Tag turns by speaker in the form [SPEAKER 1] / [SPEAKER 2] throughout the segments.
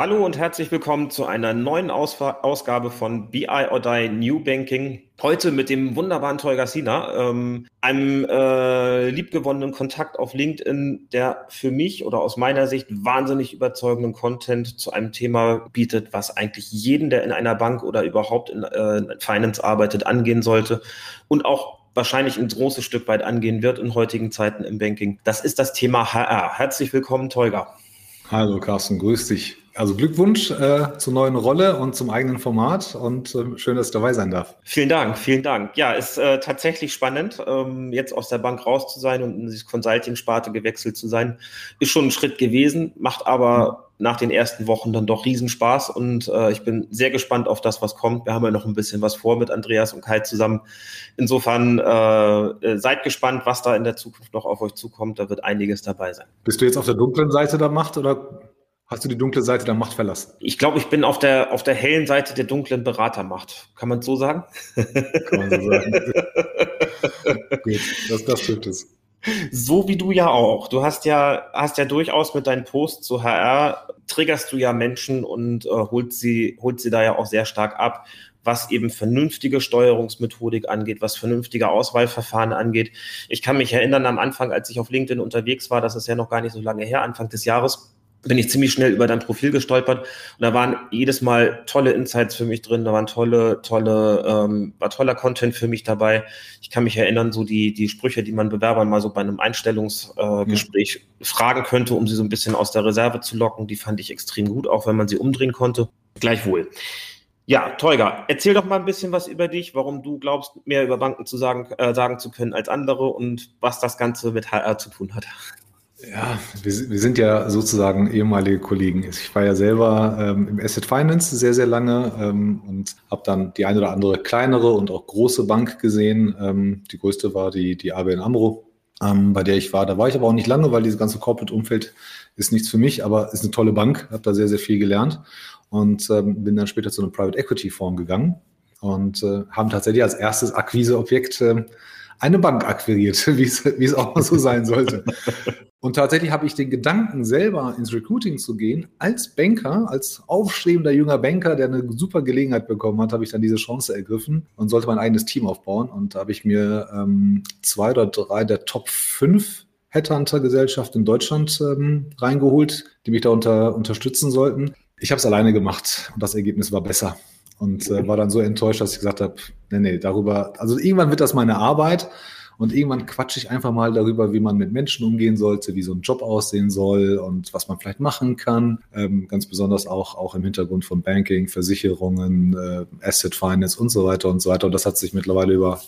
[SPEAKER 1] Hallo und herzlich willkommen zu einer neuen Aus Ausgabe von BI or Die New Banking. Heute mit dem wunderbaren Tolga Sina, ähm, einem äh, liebgewonnenen Kontakt auf LinkedIn, der für mich oder aus meiner Sicht wahnsinnig überzeugenden Content zu einem Thema bietet, was eigentlich jeden, der in einer Bank oder überhaupt in äh, Finance arbeitet, angehen sollte und auch wahrscheinlich ein großes Stück weit angehen wird in heutigen Zeiten im Banking. Das ist das Thema HR. Herzlich willkommen, Tolga.
[SPEAKER 2] Hallo Carsten, grüß dich. Also Glückwunsch äh, zur neuen Rolle und zum eigenen Format und äh, schön, dass ich dabei sein darf.
[SPEAKER 1] Vielen Dank, vielen Dank. Ja, ist äh, tatsächlich spannend, ähm, jetzt aus der Bank raus zu sein und in die Consulting-Sparte gewechselt zu sein. Ist schon ein Schritt gewesen, macht aber mhm. nach den ersten Wochen dann doch Riesenspaß und äh, ich bin sehr gespannt auf das, was kommt. Wir haben ja noch ein bisschen was vor mit Andreas und Kai zusammen. Insofern äh, äh, seid gespannt, was da in der Zukunft noch auf euch zukommt. Da wird einiges dabei sein.
[SPEAKER 2] Bist du jetzt auf der dunklen Seite der Macht oder Hast du die dunkle Seite der Macht verlassen?
[SPEAKER 1] Ich glaube, ich bin auf der, auf der hellen Seite der dunklen Beratermacht. Kann man so sagen? Kann man so sagen. Gut, das, das stimmt es. So wie du ja auch. Du hast ja, hast ja durchaus mit deinen Posts zu HR, triggerst du ja Menschen und äh, holst, sie, holst sie da ja auch sehr stark ab, was eben vernünftige Steuerungsmethodik angeht, was vernünftige Auswahlverfahren angeht. Ich kann mich erinnern am Anfang, als ich auf LinkedIn unterwegs war, das ist ja noch gar nicht so lange her, Anfang des Jahres, bin ich ziemlich schnell über dein Profil gestolpert und da waren jedes Mal tolle Insights für mich drin, da waren tolle, tolle, ähm, war toller Content für mich dabei. Ich kann mich erinnern, so die, die Sprüche, die man Bewerbern mal so bei einem Einstellungsgespräch äh, ja. fragen könnte, um sie so ein bisschen aus der Reserve zu locken, die fand ich extrem gut, auch wenn man sie umdrehen konnte. Gleichwohl. Ja, Tolga, erzähl doch mal ein bisschen was über dich, warum du glaubst, mehr über Banken zu sagen, äh, sagen zu können als andere und was das Ganze mit HR zu tun hat.
[SPEAKER 2] Ja, wir, wir, sind ja sozusagen ehemalige Kollegen. Ich war ja selber ähm, im Asset Finance sehr, sehr lange ähm, und habe dann die eine oder andere kleinere und auch große Bank gesehen. Ähm, die größte war die, die ABN AMRO, ähm, bei der ich war. Da war ich aber auch nicht lange, weil dieses ganze Corporate-Umfeld ist nichts für mich, aber ist eine tolle Bank, habe da sehr, sehr viel gelernt und ähm, bin dann später zu einem Private Equity Fonds gegangen und äh, haben tatsächlich als erstes Akquiseobjekt äh, eine Bank akquiriert, wie es, auch mal so sein sollte. Und tatsächlich habe ich den Gedanken, selber ins Recruiting zu gehen, als Banker, als aufstrebender junger Banker, der eine super Gelegenheit bekommen hat, habe ich dann diese Chance ergriffen und sollte mein eigenes Team aufbauen. Und da habe ich mir ähm, zwei oder drei der Top 5 Headhunter-Gesellschaften in Deutschland ähm, reingeholt, die mich da unter, unterstützen sollten. Ich habe es alleine gemacht und das Ergebnis war besser und äh, war dann so enttäuscht, dass ich gesagt habe, nee, nee, darüber, also irgendwann wird das meine Arbeit und irgendwann quatsche ich einfach mal darüber, wie man mit Menschen umgehen sollte, wie so ein Job aussehen soll und was man vielleicht machen kann. Ähm, ganz besonders auch, auch im Hintergrund von Banking, Versicherungen, äh, Asset Finance und so weiter und so weiter. Und das hat sich mittlerweile über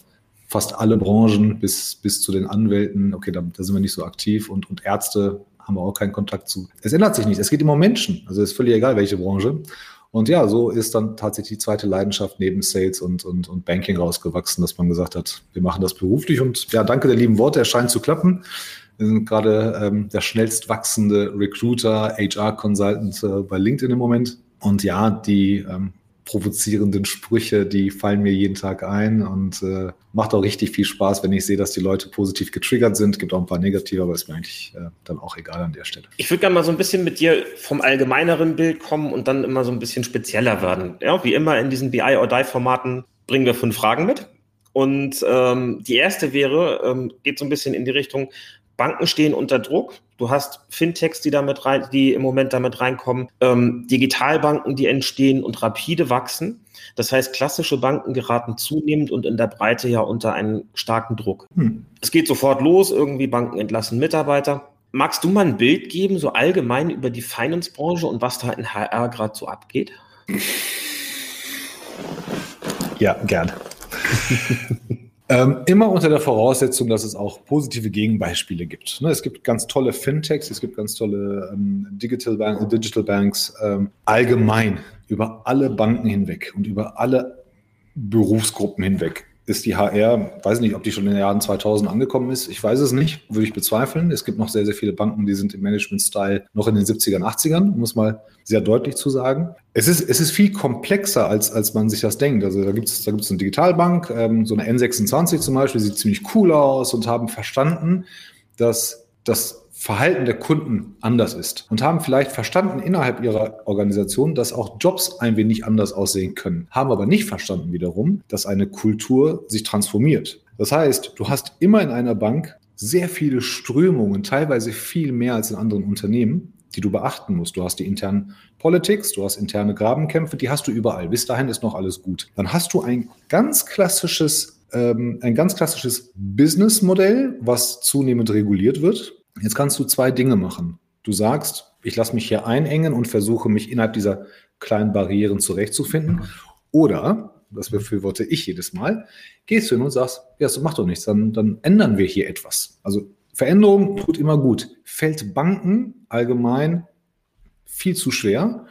[SPEAKER 2] fast alle Branchen bis, bis zu den Anwälten, okay, da, da sind wir nicht so aktiv und, und Ärzte haben wir auch keinen Kontakt zu. Es ändert sich nicht. Es geht immer um Menschen. Also es ist völlig egal, welche Branche. Und ja, so ist dann tatsächlich die zweite Leidenschaft neben Sales und, und, und Banking rausgewachsen, dass man gesagt hat, wir machen das beruflich. Und ja, danke der lieben Worte, es scheint zu klappen. Wir sind gerade ähm, der schnellst wachsende Recruiter, HR-Consultant äh, bei LinkedIn im Moment. Und ja, die ähm, provozierenden Sprüche, die fallen mir jeden Tag ein und äh, macht auch richtig viel Spaß, wenn ich sehe, dass die Leute positiv getriggert sind. Gibt auch ein paar negative, aber ist mir eigentlich äh, dann auch egal an der Stelle.
[SPEAKER 1] Ich würde gerne mal so ein bisschen mit dir vom allgemeineren Bild kommen und dann immer so ein bisschen spezieller werden. Ja, wie immer in diesen BI or Die Formaten bringen wir fünf Fragen mit. Und ähm, die erste wäre, ähm, geht so ein bisschen in die Richtung, Banken stehen unter Druck. Du hast Fintechs, die damit rein, die im Moment damit reinkommen, ähm, Digitalbanken, die entstehen und rapide wachsen. Das heißt, klassische Banken geraten zunehmend und in der Breite ja unter einen starken Druck. Hm. Es geht sofort los, irgendwie Banken entlassen Mitarbeiter. Magst du mal ein Bild geben, so allgemein über die Finance-Branche und was da in HR gerade so abgeht?
[SPEAKER 2] Ja, gerne. Ähm, immer unter der Voraussetzung, dass es auch positive Gegenbeispiele gibt. Ne, es gibt ganz tolle Fintechs, es gibt ganz tolle ähm, Digital, Bank, Digital Banks, ähm, allgemein über alle Banken hinweg und über alle Berufsgruppen hinweg ist die HR, weiß nicht, ob die schon in den Jahren 2000 angekommen ist. Ich weiß es nicht, würde ich bezweifeln. Es gibt noch sehr, sehr viele Banken, die sind im Management-Style noch in den 70ern, 80ern, muss mal sehr deutlich zu sagen. Es ist, es ist viel komplexer, als, als man sich das denkt. Also da gibt es da gibt's eine Digitalbank, ähm, so eine N26 zum Beispiel, sieht ziemlich cool aus und haben verstanden, dass das Verhalten der Kunden anders ist und haben vielleicht verstanden innerhalb ihrer Organisation, dass auch Jobs ein wenig anders aussehen können, haben aber nicht verstanden wiederum, dass eine Kultur sich transformiert. Das heißt, du hast immer in einer Bank sehr viele Strömungen, teilweise viel mehr als in anderen Unternehmen, die du beachten musst. Du hast die internen Politics, du hast interne Grabenkämpfe, die hast du überall. Bis dahin ist noch alles gut. Dann hast du ein ganz klassisches, ähm, ein ganz klassisches Businessmodell, was zunehmend reguliert wird. Jetzt kannst du zwei Dinge machen. Du sagst, ich lasse mich hier einengen und versuche mich innerhalb dieser kleinen Barrieren zurechtzufinden. Oder, das befürworte ich jedes Mal, gehst du hin und sagst, ja, so macht doch nichts, dann, dann ändern wir hier etwas. Also Veränderung tut immer gut. Fällt Banken allgemein viel zu schwer.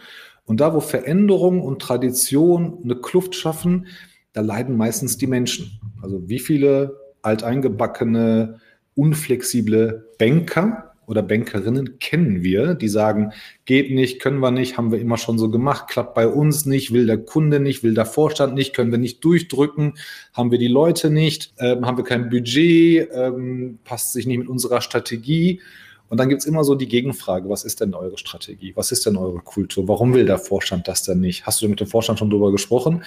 [SPEAKER 2] Und da, wo Veränderung und Tradition eine Kluft schaffen, da leiden meistens die Menschen. Also wie viele alteingebackene unflexible Banker oder Bankerinnen kennen wir, die sagen, geht nicht, können wir nicht, haben wir immer schon so gemacht, klappt bei uns nicht, will der Kunde nicht, will der Vorstand nicht, können wir nicht durchdrücken, haben wir die Leute nicht, äh, haben wir kein Budget, ähm, passt sich nicht mit unserer Strategie. Und dann gibt es immer so die Gegenfrage, was ist denn eure Strategie? Was ist denn eure Kultur? Warum will der Vorstand das denn nicht? Hast du mit dem Vorstand schon drüber gesprochen?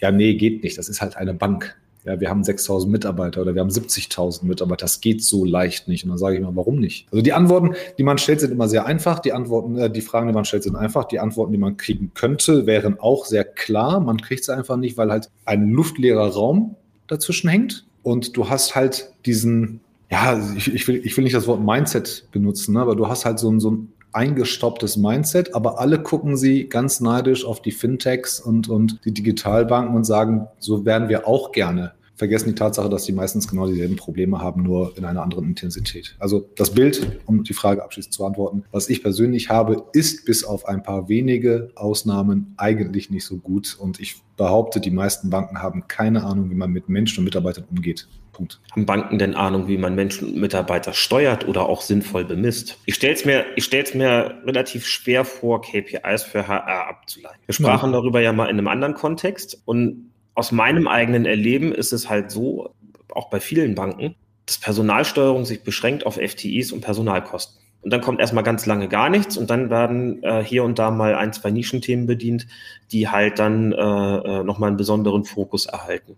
[SPEAKER 2] Ja, nee, geht nicht. Das ist halt eine Bank ja, wir haben 6000 Mitarbeiter oder wir haben 70.000 Mitarbeiter. Das geht so leicht nicht. Und dann sage ich mal, warum nicht? Also die Antworten, die man stellt, sind immer sehr einfach. Die Antworten, äh, die Fragen, die man stellt, sind einfach. Die Antworten, die man kriegen könnte, wären auch sehr klar. Man kriegt sie einfach nicht, weil halt ein luftleerer Raum dazwischen hängt. Und du hast halt diesen, ja, ich, ich, will, ich will nicht das Wort Mindset benutzen, ne, aber du hast halt so, so ein eingestaubtes Mindset, aber alle gucken sie ganz neidisch auf die Fintechs und, und die Digitalbanken und sagen, so werden wir auch gerne. Vergessen die Tatsache, dass sie meistens genau dieselben Probleme haben, nur in einer anderen Intensität. Also das Bild, um die Frage abschließend zu antworten, was ich persönlich habe, ist bis auf ein paar wenige Ausnahmen eigentlich nicht so gut. Und ich behaupte, die meisten Banken haben keine Ahnung, wie man mit Menschen und Mitarbeitern umgeht.
[SPEAKER 1] Punkt. Haben Banken denn Ahnung, wie man Menschen und Mitarbeiter steuert oder auch sinnvoll bemisst? Ich stelle es mir, ich stell's mir relativ schwer vor, KPIs für HR abzuleiten. Wir sprachen ja. darüber ja mal in einem anderen Kontext und aus meinem eigenen Erleben ist es halt so, auch bei vielen Banken, dass Personalsteuerung sich beschränkt auf FTIs und Personalkosten. Und dann kommt erstmal ganz lange gar nichts und dann werden äh, hier und da mal ein, zwei Nischenthemen bedient, die halt dann äh, äh nochmal einen besonderen Fokus erhalten.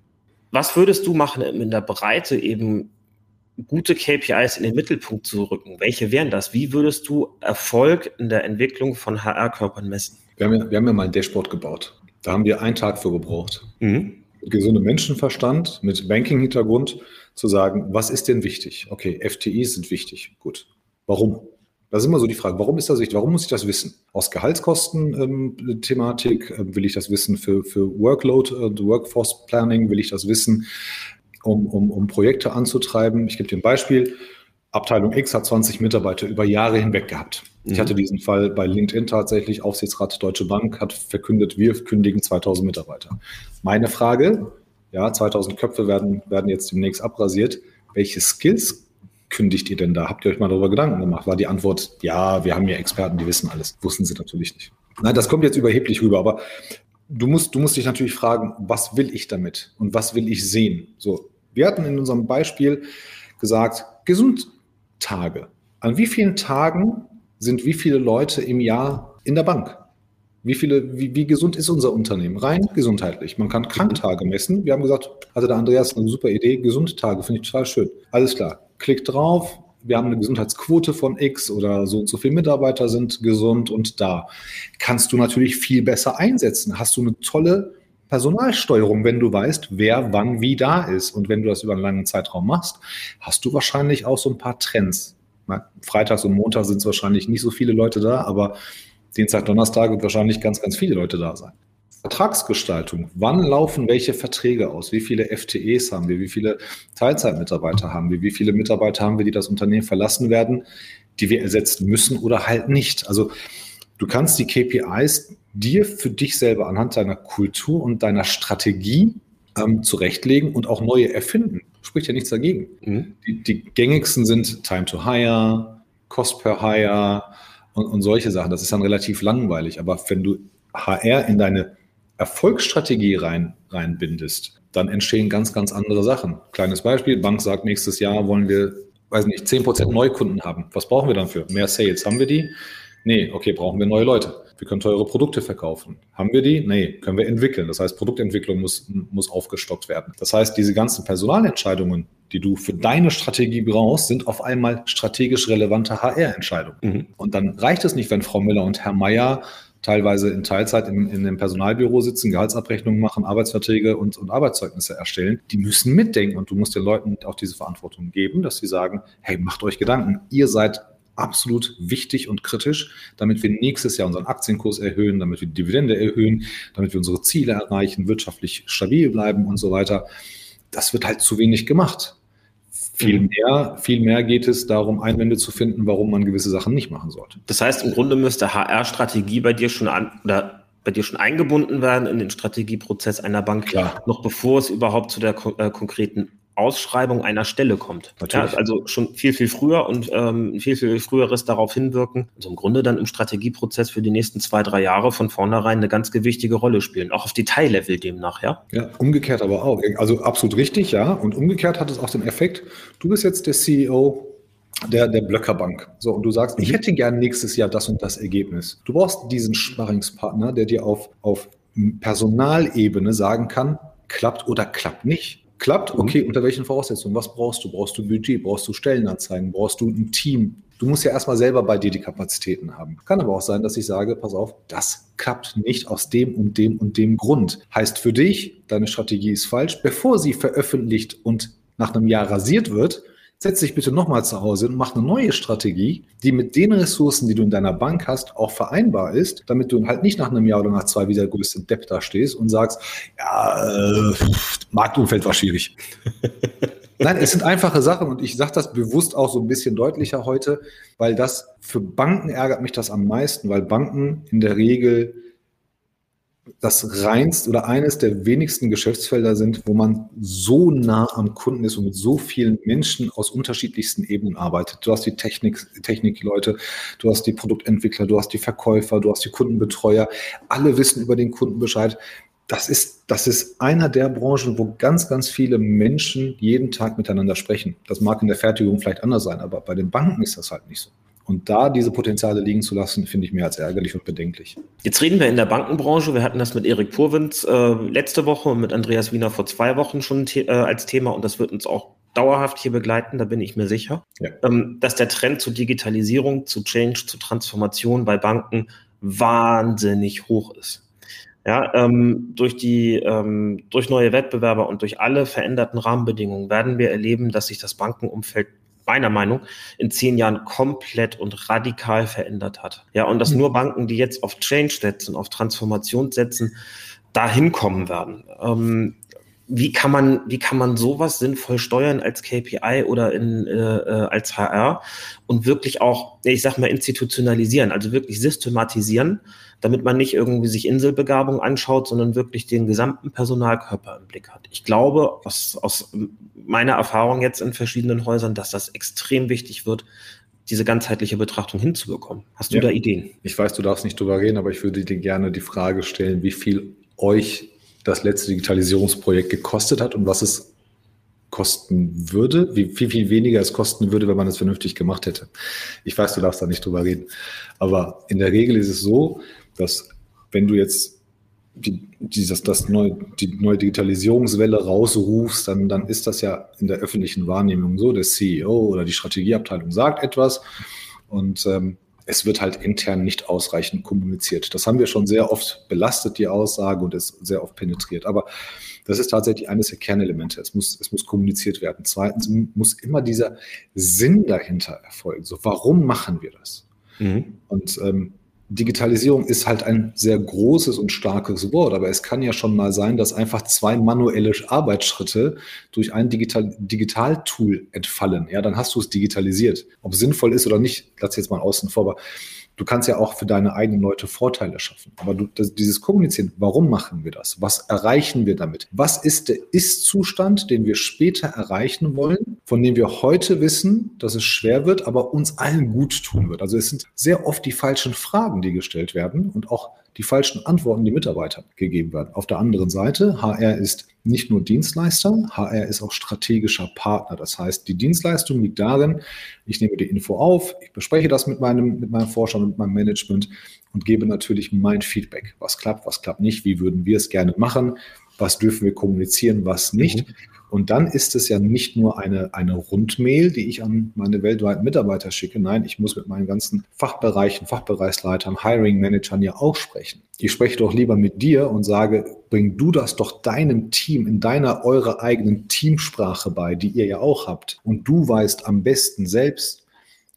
[SPEAKER 1] Was würdest du machen in der Breite eben gute KPIs in den Mittelpunkt zu rücken? Welche wären das? Wie würdest du Erfolg in der Entwicklung von HR-Körpern messen?
[SPEAKER 2] Wir haben, ja, wir haben ja mal ein Dashboard gebaut. Da haben wir einen Tag für gebraucht. Mhm. Mit gesundem Menschenverstand, mit Banking-Hintergrund zu sagen, was ist denn wichtig? Okay, FTIs sind wichtig. Gut. Warum? Das ist immer so die Frage, warum ist das wichtig? Warum muss ich das wissen? Aus Gehaltskosten-Thematik ähm, äh, will ich das wissen für, für Workload, äh, Workforce Planning will ich das wissen, um, um, um Projekte anzutreiben. Ich gebe dir ein Beispiel. Abteilung X hat 20 Mitarbeiter über Jahre hinweg gehabt. Ich hatte mhm. diesen Fall bei LinkedIn tatsächlich. Aufsichtsrat Deutsche Bank hat verkündet, wir kündigen 2000 Mitarbeiter. Meine Frage, ja, 2000 Köpfe werden, werden jetzt demnächst abrasiert. Welche Skills kündigt ihr denn da? Habt ihr euch mal darüber Gedanken gemacht? War die Antwort, ja, wir haben ja Experten, die wissen alles. Wussten sie natürlich nicht. Nein, das kommt jetzt überheblich rüber, aber du musst, du musst dich natürlich fragen, was will ich damit und was will ich sehen? So, wir hatten in unserem Beispiel gesagt, Gesundtage. An wie vielen Tagen sind wie viele Leute im Jahr in der Bank? Wie viele, wie, wie gesund ist unser Unternehmen? Rein gesundheitlich. Man kann Kranktage messen. Wir haben gesagt, hatte der Andreas eine super Idee, Gesundtage, finde ich total schön. Alles klar klick drauf, wir haben eine Gesundheitsquote von X oder so und so viele Mitarbeiter sind gesund und da kannst du natürlich viel besser einsetzen. Hast du eine tolle Personalsteuerung, wenn du weißt, wer wann wie da ist. Und wenn du das über einen langen Zeitraum machst, hast du wahrscheinlich auch so ein paar Trends. Freitags und Montag sind es wahrscheinlich nicht so viele Leute da, aber Dienstag, Donnerstag wird wahrscheinlich ganz, ganz viele Leute da sein. Vertragsgestaltung. Wann laufen welche Verträge aus? Wie viele FTEs haben wir? Wie viele Teilzeitmitarbeiter haben wir? Wie viele Mitarbeiter haben wir, die das Unternehmen verlassen werden, die wir ersetzen müssen oder halt nicht? Also du kannst die KPIs dir für dich selber anhand deiner Kultur und deiner Strategie ähm, zurechtlegen und auch neue erfinden. Spricht ja nichts dagegen. Mhm. Die, die, gängigsten sind Time to Hire, Cost per Hire und, und solche Sachen. Das ist dann relativ langweilig. Aber wenn du HR in deine Erfolgsstrategie rein, reinbindest, dann entstehen ganz, ganz andere Sachen. Kleines Beispiel, Bank sagt, nächstes Jahr wollen wir, weiß nicht, 10% Neukunden haben. Was brauchen wir dann für? Mehr Sales. Haben wir die? Nee, okay, brauchen wir neue Leute. Wir können teure Produkte verkaufen. Haben wir die? Nee, können wir entwickeln. Das heißt, Produktentwicklung muss, muss aufgestockt werden. Das heißt, diese ganzen Personalentscheidungen, die du für deine Strategie brauchst, sind auf einmal strategisch relevante HR-Entscheidungen. Mhm. Und dann reicht es nicht, wenn Frau Müller und Herr Meier teilweise in Teilzeit in, in dem Personalbüro sitzen, Gehaltsabrechnungen machen, Arbeitsverträge und, und Arbeitszeugnisse erstellen. Die müssen mitdenken und du musst den Leuten auch diese Verantwortung geben, dass sie sagen, hey, macht euch Gedanken. Ihr seid absolut wichtig und kritisch, damit wir nächstes Jahr unseren Aktienkurs erhöhen, damit wir die Dividende erhöhen, damit wir unsere Ziele erreichen, wirtschaftlich stabil bleiben und so weiter. Das wird halt zu wenig gemacht. Viel mhm. mehr, viel mehr geht es darum, Einwände zu finden, warum man gewisse Sachen nicht machen sollte.
[SPEAKER 1] Das heißt, im Grunde müsste HR-Strategie bei dir schon an oder bei dir schon eingebunden werden in den Strategieprozess einer Bank, Klar. noch bevor es überhaupt zu der äh, konkreten Ausschreibung einer Stelle kommt. Natürlich. Ja, also schon viel, viel früher und ähm, viel, viel früheres darauf hinwirken. Also im Grunde dann im Strategieprozess für die nächsten zwei, drei Jahre von vornherein eine ganz gewichtige Rolle spielen. Auch auf Detaillevel demnach, ja?
[SPEAKER 2] Ja, umgekehrt aber auch. Also absolut richtig, ja. Und umgekehrt hat es auch den Effekt, du bist jetzt der CEO der, der Blöckerbank. So, und du sagst, ich mhm. hätte gern nächstes Jahr das und das Ergebnis. Du brauchst diesen Sparringspartner, der dir auf, auf Personalebene sagen kann, klappt oder klappt nicht. Klappt? Mhm. Okay, unter welchen Voraussetzungen? Was brauchst du? Brauchst du Budget? Brauchst du Stellenanzeigen? Brauchst du ein Team? Du musst ja erstmal selber bei dir die Kapazitäten haben. Kann aber auch sein, dass ich sage, pass auf, das klappt nicht aus dem und dem und dem Grund. Heißt für dich, deine Strategie ist falsch. Bevor sie veröffentlicht und nach einem Jahr rasiert wird, setz dich bitte nochmal zu Hause und mach eine neue Strategie, die mit den Ressourcen, die du in deiner Bank hast, auch vereinbar ist, damit du halt nicht nach einem Jahr oder nach zwei wieder größte Depp da stehst und sagst, ja, äh, Marktumfeld war schwierig. Nein, es sind einfache Sachen und ich sage das bewusst auch so ein bisschen deutlicher heute, weil das für Banken ärgert mich das am meisten, weil Banken in der Regel das reinst oder eines der wenigsten Geschäftsfelder sind, wo man so nah am Kunden ist und mit so vielen Menschen aus unterschiedlichsten Ebenen arbeitet. Du hast die Technik, Technikleute, du hast die Produktentwickler, du hast die Verkäufer, du hast die Kundenbetreuer. Alle wissen über den Kunden Bescheid. Das ist, das ist einer der Branchen, wo ganz, ganz viele Menschen jeden Tag miteinander sprechen. Das mag in der Fertigung vielleicht anders sein, aber bei den Banken ist das halt nicht so. Und da diese Potenziale liegen zu lassen, finde ich mehr als ärgerlich und bedenklich.
[SPEAKER 1] Jetzt reden wir in der Bankenbranche. Wir hatten das mit Erik Purwitz äh, letzte Woche und mit Andreas Wiener vor zwei Wochen schon äh, als Thema und das wird uns auch dauerhaft hier begleiten, da bin ich mir sicher, ja. ähm, dass der Trend zur Digitalisierung, zu Change, zu Transformation bei Banken wahnsinnig hoch ist. Ja, ähm, durch die, ähm, durch neue Wettbewerber und durch alle veränderten Rahmenbedingungen werden wir erleben, dass sich das Bankenumfeld meiner Meinung, in zehn Jahren komplett und radikal verändert hat. Ja, und dass mhm. nur Banken, die jetzt auf Change setzen, auf Transformation setzen, dahin kommen werden. Ähm, wie kann man, wie kann man sowas sinnvoll steuern als KPI oder in, äh, äh als HR und wirklich auch, ich sag mal, institutionalisieren, also wirklich systematisieren, damit man nicht irgendwie sich Inselbegabung anschaut, sondern wirklich den gesamten Personalkörper im Blick hat. Ich glaube, aus, aus meiner Erfahrung jetzt in verschiedenen Häusern, dass das extrem wichtig wird, diese ganzheitliche Betrachtung hinzubekommen. Hast du ja. da Ideen?
[SPEAKER 2] Ich weiß, du darfst nicht drüber reden, aber ich würde dir gerne die Frage stellen, wie viel euch das letzte Digitalisierungsprojekt gekostet hat und was es kosten würde, wie viel, viel weniger es kosten würde, wenn man es vernünftig gemacht hätte. Ich weiß, du darfst da nicht drüber reden. Aber in der Regel ist es so, dass wenn du jetzt die, dieses, das neue, die neue Digitalisierungswelle rausrufst, dann, dann ist das ja in der öffentlichen Wahrnehmung so. Der CEO oder die Strategieabteilung sagt etwas und ähm, es wird halt intern nicht ausreichend kommuniziert. Das haben wir schon sehr oft belastet, die Aussage, und ist sehr oft penetriert. Aber das ist tatsächlich eines der Kernelemente. Es muss, es muss kommuniziert werden. Zweitens muss immer dieser Sinn dahinter erfolgen. So, warum machen wir das? Mhm. Und ähm, Digitalisierung ist halt ein sehr großes und starkes Wort, aber es kann ja schon mal sein, dass einfach zwei manuelle Arbeitsschritte durch ein Digital Digitaltool entfallen. Ja, dann hast du es digitalisiert. Ob es sinnvoll ist oder nicht, lass jetzt mal außen vor. Aber Du kannst ja auch für deine eigenen Leute Vorteile schaffen. Aber du, das, dieses Kommunizieren, warum machen wir das? Was erreichen wir damit? Was ist der Ist-Zustand, den wir später erreichen wollen, von dem wir heute wissen, dass es schwer wird, aber uns allen gut tun wird? Also es sind sehr oft die falschen Fragen, die gestellt werden und auch die falschen Antworten die Mitarbeitern gegeben werden. Auf der anderen Seite, HR ist nicht nur Dienstleister, HR ist auch strategischer Partner. Das heißt, die Dienstleistung liegt darin, ich nehme die Info auf, ich bespreche das mit meinem, mit meinem Vorstand und mit meinem Management und gebe natürlich mein Feedback. Was klappt, was klappt nicht, wie würden wir es gerne machen, was dürfen wir kommunizieren, was nicht. Mhm. Und dann ist es ja nicht nur eine, eine Rundmail, die ich an meine weltweiten Mitarbeiter schicke. Nein, ich muss mit meinen ganzen Fachbereichen, Fachbereichsleitern, Hiring-Managern ja auch sprechen. Ich spreche doch lieber mit dir und sage, bring du das doch deinem Team in deiner, eurer eigenen Teamsprache bei, die ihr ja auch habt. Und du weißt am besten selbst,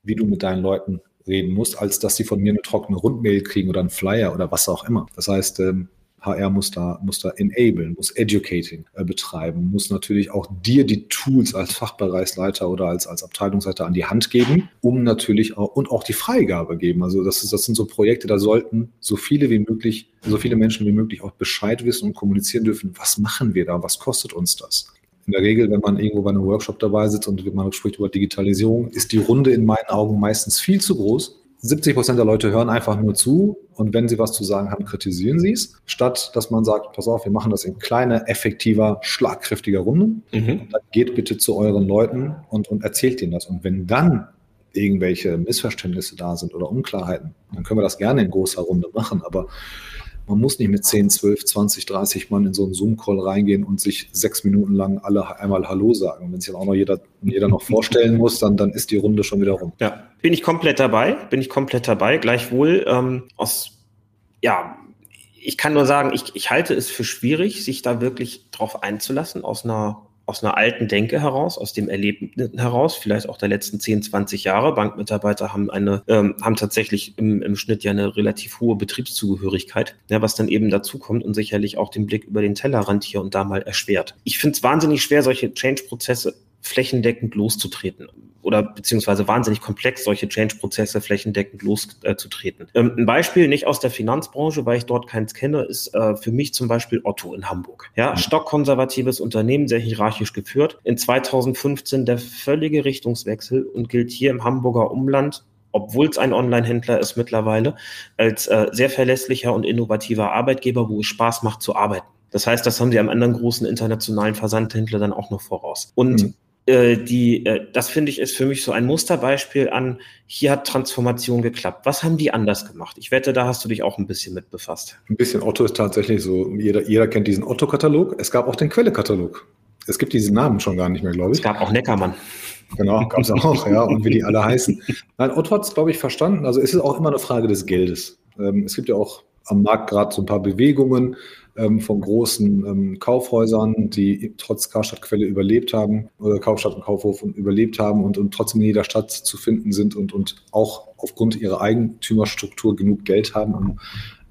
[SPEAKER 2] wie du mit deinen Leuten reden musst, als dass sie von mir eine trockene Rundmail kriegen oder einen Flyer oder was auch immer. Das heißt, ähm, HR muss da, muss da enablen, muss Educating äh, betreiben, muss natürlich auch dir die Tools als Fachbereichsleiter oder als, als Abteilungsleiter an die Hand geben, um natürlich auch und auch die Freigabe geben. Also das, ist, das sind so Projekte, da sollten so viele wie möglich, so viele Menschen wie möglich auch Bescheid wissen und kommunizieren dürfen, was machen wir da, was kostet uns das. In der Regel, wenn man irgendwo bei einem Workshop dabei sitzt und man spricht über Digitalisierung, ist die Runde in meinen Augen meistens viel zu groß 70 Prozent der Leute hören einfach nur zu und wenn sie was zu sagen haben, kritisieren sie es, statt dass man sagt, pass auf, wir machen das in kleiner, effektiver, schlagkräftiger Runde. Mhm. Dann geht bitte zu euren Leuten und, und erzählt ihnen das. Und wenn dann irgendwelche Missverständnisse da sind oder Unklarheiten, dann können wir das gerne in großer Runde machen. Aber man muss nicht mit 10, 12, 20, 30 Mann in so einen Zoom-Call reingehen und sich sechs Minuten lang alle einmal Hallo sagen. Und wenn sich dann auch noch jeder, jeder noch vorstellen muss, dann, dann ist die Runde schon wieder rum.
[SPEAKER 1] Ja, bin ich komplett dabei, bin ich komplett dabei. Gleichwohl ähm, aus, ja, ich kann nur sagen, ich, ich halte es für schwierig, sich da wirklich drauf einzulassen aus einer aus einer alten Denke heraus, aus dem Erlebnis heraus, vielleicht auch der letzten 10, 20 Jahre. Bankmitarbeiter haben eine, ähm, haben tatsächlich im, im Schnitt ja eine relativ hohe Betriebszugehörigkeit, ja, was dann eben dazu kommt und sicherlich auch den Blick über den Tellerrand hier und da mal erschwert. Ich finde es wahnsinnig schwer, solche Change-Prozesse flächendeckend loszutreten oder beziehungsweise wahnsinnig komplex, solche Change-Prozesse flächendeckend loszutreten. Ähm, ein Beispiel nicht aus der Finanzbranche, weil ich dort keins kenne, ist äh, für mich zum Beispiel Otto in Hamburg. Ja, mhm. stockkonservatives Unternehmen, sehr hierarchisch geführt. In 2015 der völlige Richtungswechsel und gilt hier im Hamburger Umland obwohl es ein Online-Händler ist mittlerweile, als äh, sehr verlässlicher und innovativer Arbeitgeber, wo es Spaß macht zu arbeiten. Das heißt, das haben sie am anderen großen internationalen Versandhändler dann auch noch voraus. Und mhm. Äh, die, äh, das finde ich ist für mich so ein Musterbeispiel an, hier hat Transformation geklappt. Was haben die anders gemacht? Ich wette, da hast du dich auch ein bisschen mit befasst.
[SPEAKER 2] Ein bisschen Otto ist tatsächlich so, jeder, jeder kennt diesen Otto-Katalog. Es gab auch den Quelle-Katalog. Es gibt diesen Namen schon gar nicht mehr, glaube ich.
[SPEAKER 1] Es gab auch Neckermann.
[SPEAKER 2] Genau, gab es auch, ja, und wie die alle heißen. Nein, Otto hat es, glaube ich, verstanden. Also es ist auch immer eine Frage des Geldes. Ähm, es gibt ja auch am Markt gerade so ein paar Bewegungen ähm, von großen ähm, Kaufhäusern, die trotz Karstadtquelle überlebt haben, oder Kaufstadt und Kaufhof überlebt haben und, und trotzdem in jeder Stadt zu finden sind und, und auch aufgrund ihrer Eigentümerstruktur genug Geld haben, um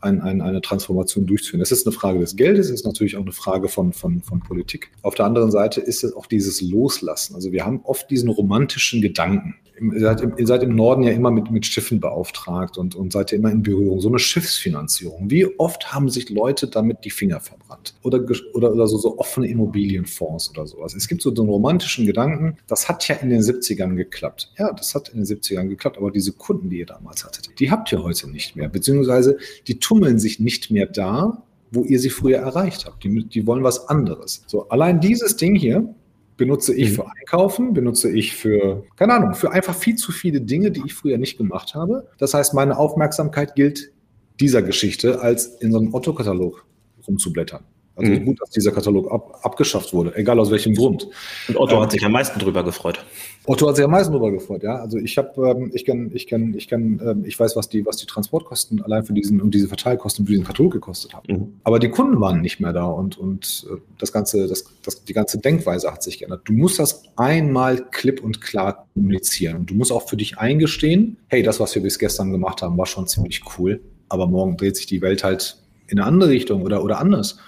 [SPEAKER 2] ein, ein, eine Transformation durchzuführen. Es ist eine Frage des Geldes, es ist natürlich auch eine Frage von, von, von Politik. Auf der anderen Seite ist es auch dieses Loslassen. Also wir haben oft diesen romantischen Gedanken ihr seid, seid im Norden ja immer mit, mit Schiffen beauftragt und, und seid ja immer in Berührung. So eine Schiffsfinanzierung. Wie oft haben sich Leute damit die Finger verbrannt? Oder, oder, oder so, so offene Immobilienfonds oder sowas. Es gibt so einen romantischen Gedanken, das hat ja in den 70ern geklappt. Ja, das hat in den 70ern geklappt, aber diese Kunden, die ihr damals hattet, die habt ihr heute nicht mehr. Beziehungsweise die tummeln sich nicht mehr da, wo ihr sie früher erreicht habt. Die, die wollen was anderes. So, allein dieses Ding hier, benutze ich mhm. für Einkaufen, benutze ich für, keine Ahnung, für einfach viel zu viele Dinge, die ich früher nicht gemacht habe. Das heißt, meine Aufmerksamkeit gilt dieser Geschichte, als in so einem Otto-Katalog rumzublättern. Also mhm. gut, dass dieser Katalog ab, abgeschafft wurde, egal aus welchem Grund.
[SPEAKER 1] Und Otto ähm, hat sich am meisten drüber gefreut.
[SPEAKER 2] Otto hat sich am meisten drüber gefreut, ja. Also ich habe, ähm, ich kann, ich kann, ich kann, ähm, ich weiß, was die, was die Transportkosten allein für diesen und diese Verteilkosten für diesen Katalog gekostet haben. Mhm. Aber die Kunden waren nicht mehr da und und äh, das ganze, das, das, die ganze Denkweise hat sich geändert. Du musst das einmal klipp und klar kommunizieren und du musst auch für dich eingestehen, hey, das, was wir bis gestern gemacht haben, war schon ziemlich cool, aber morgen dreht sich die Welt halt in eine andere Richtung oder oder anders.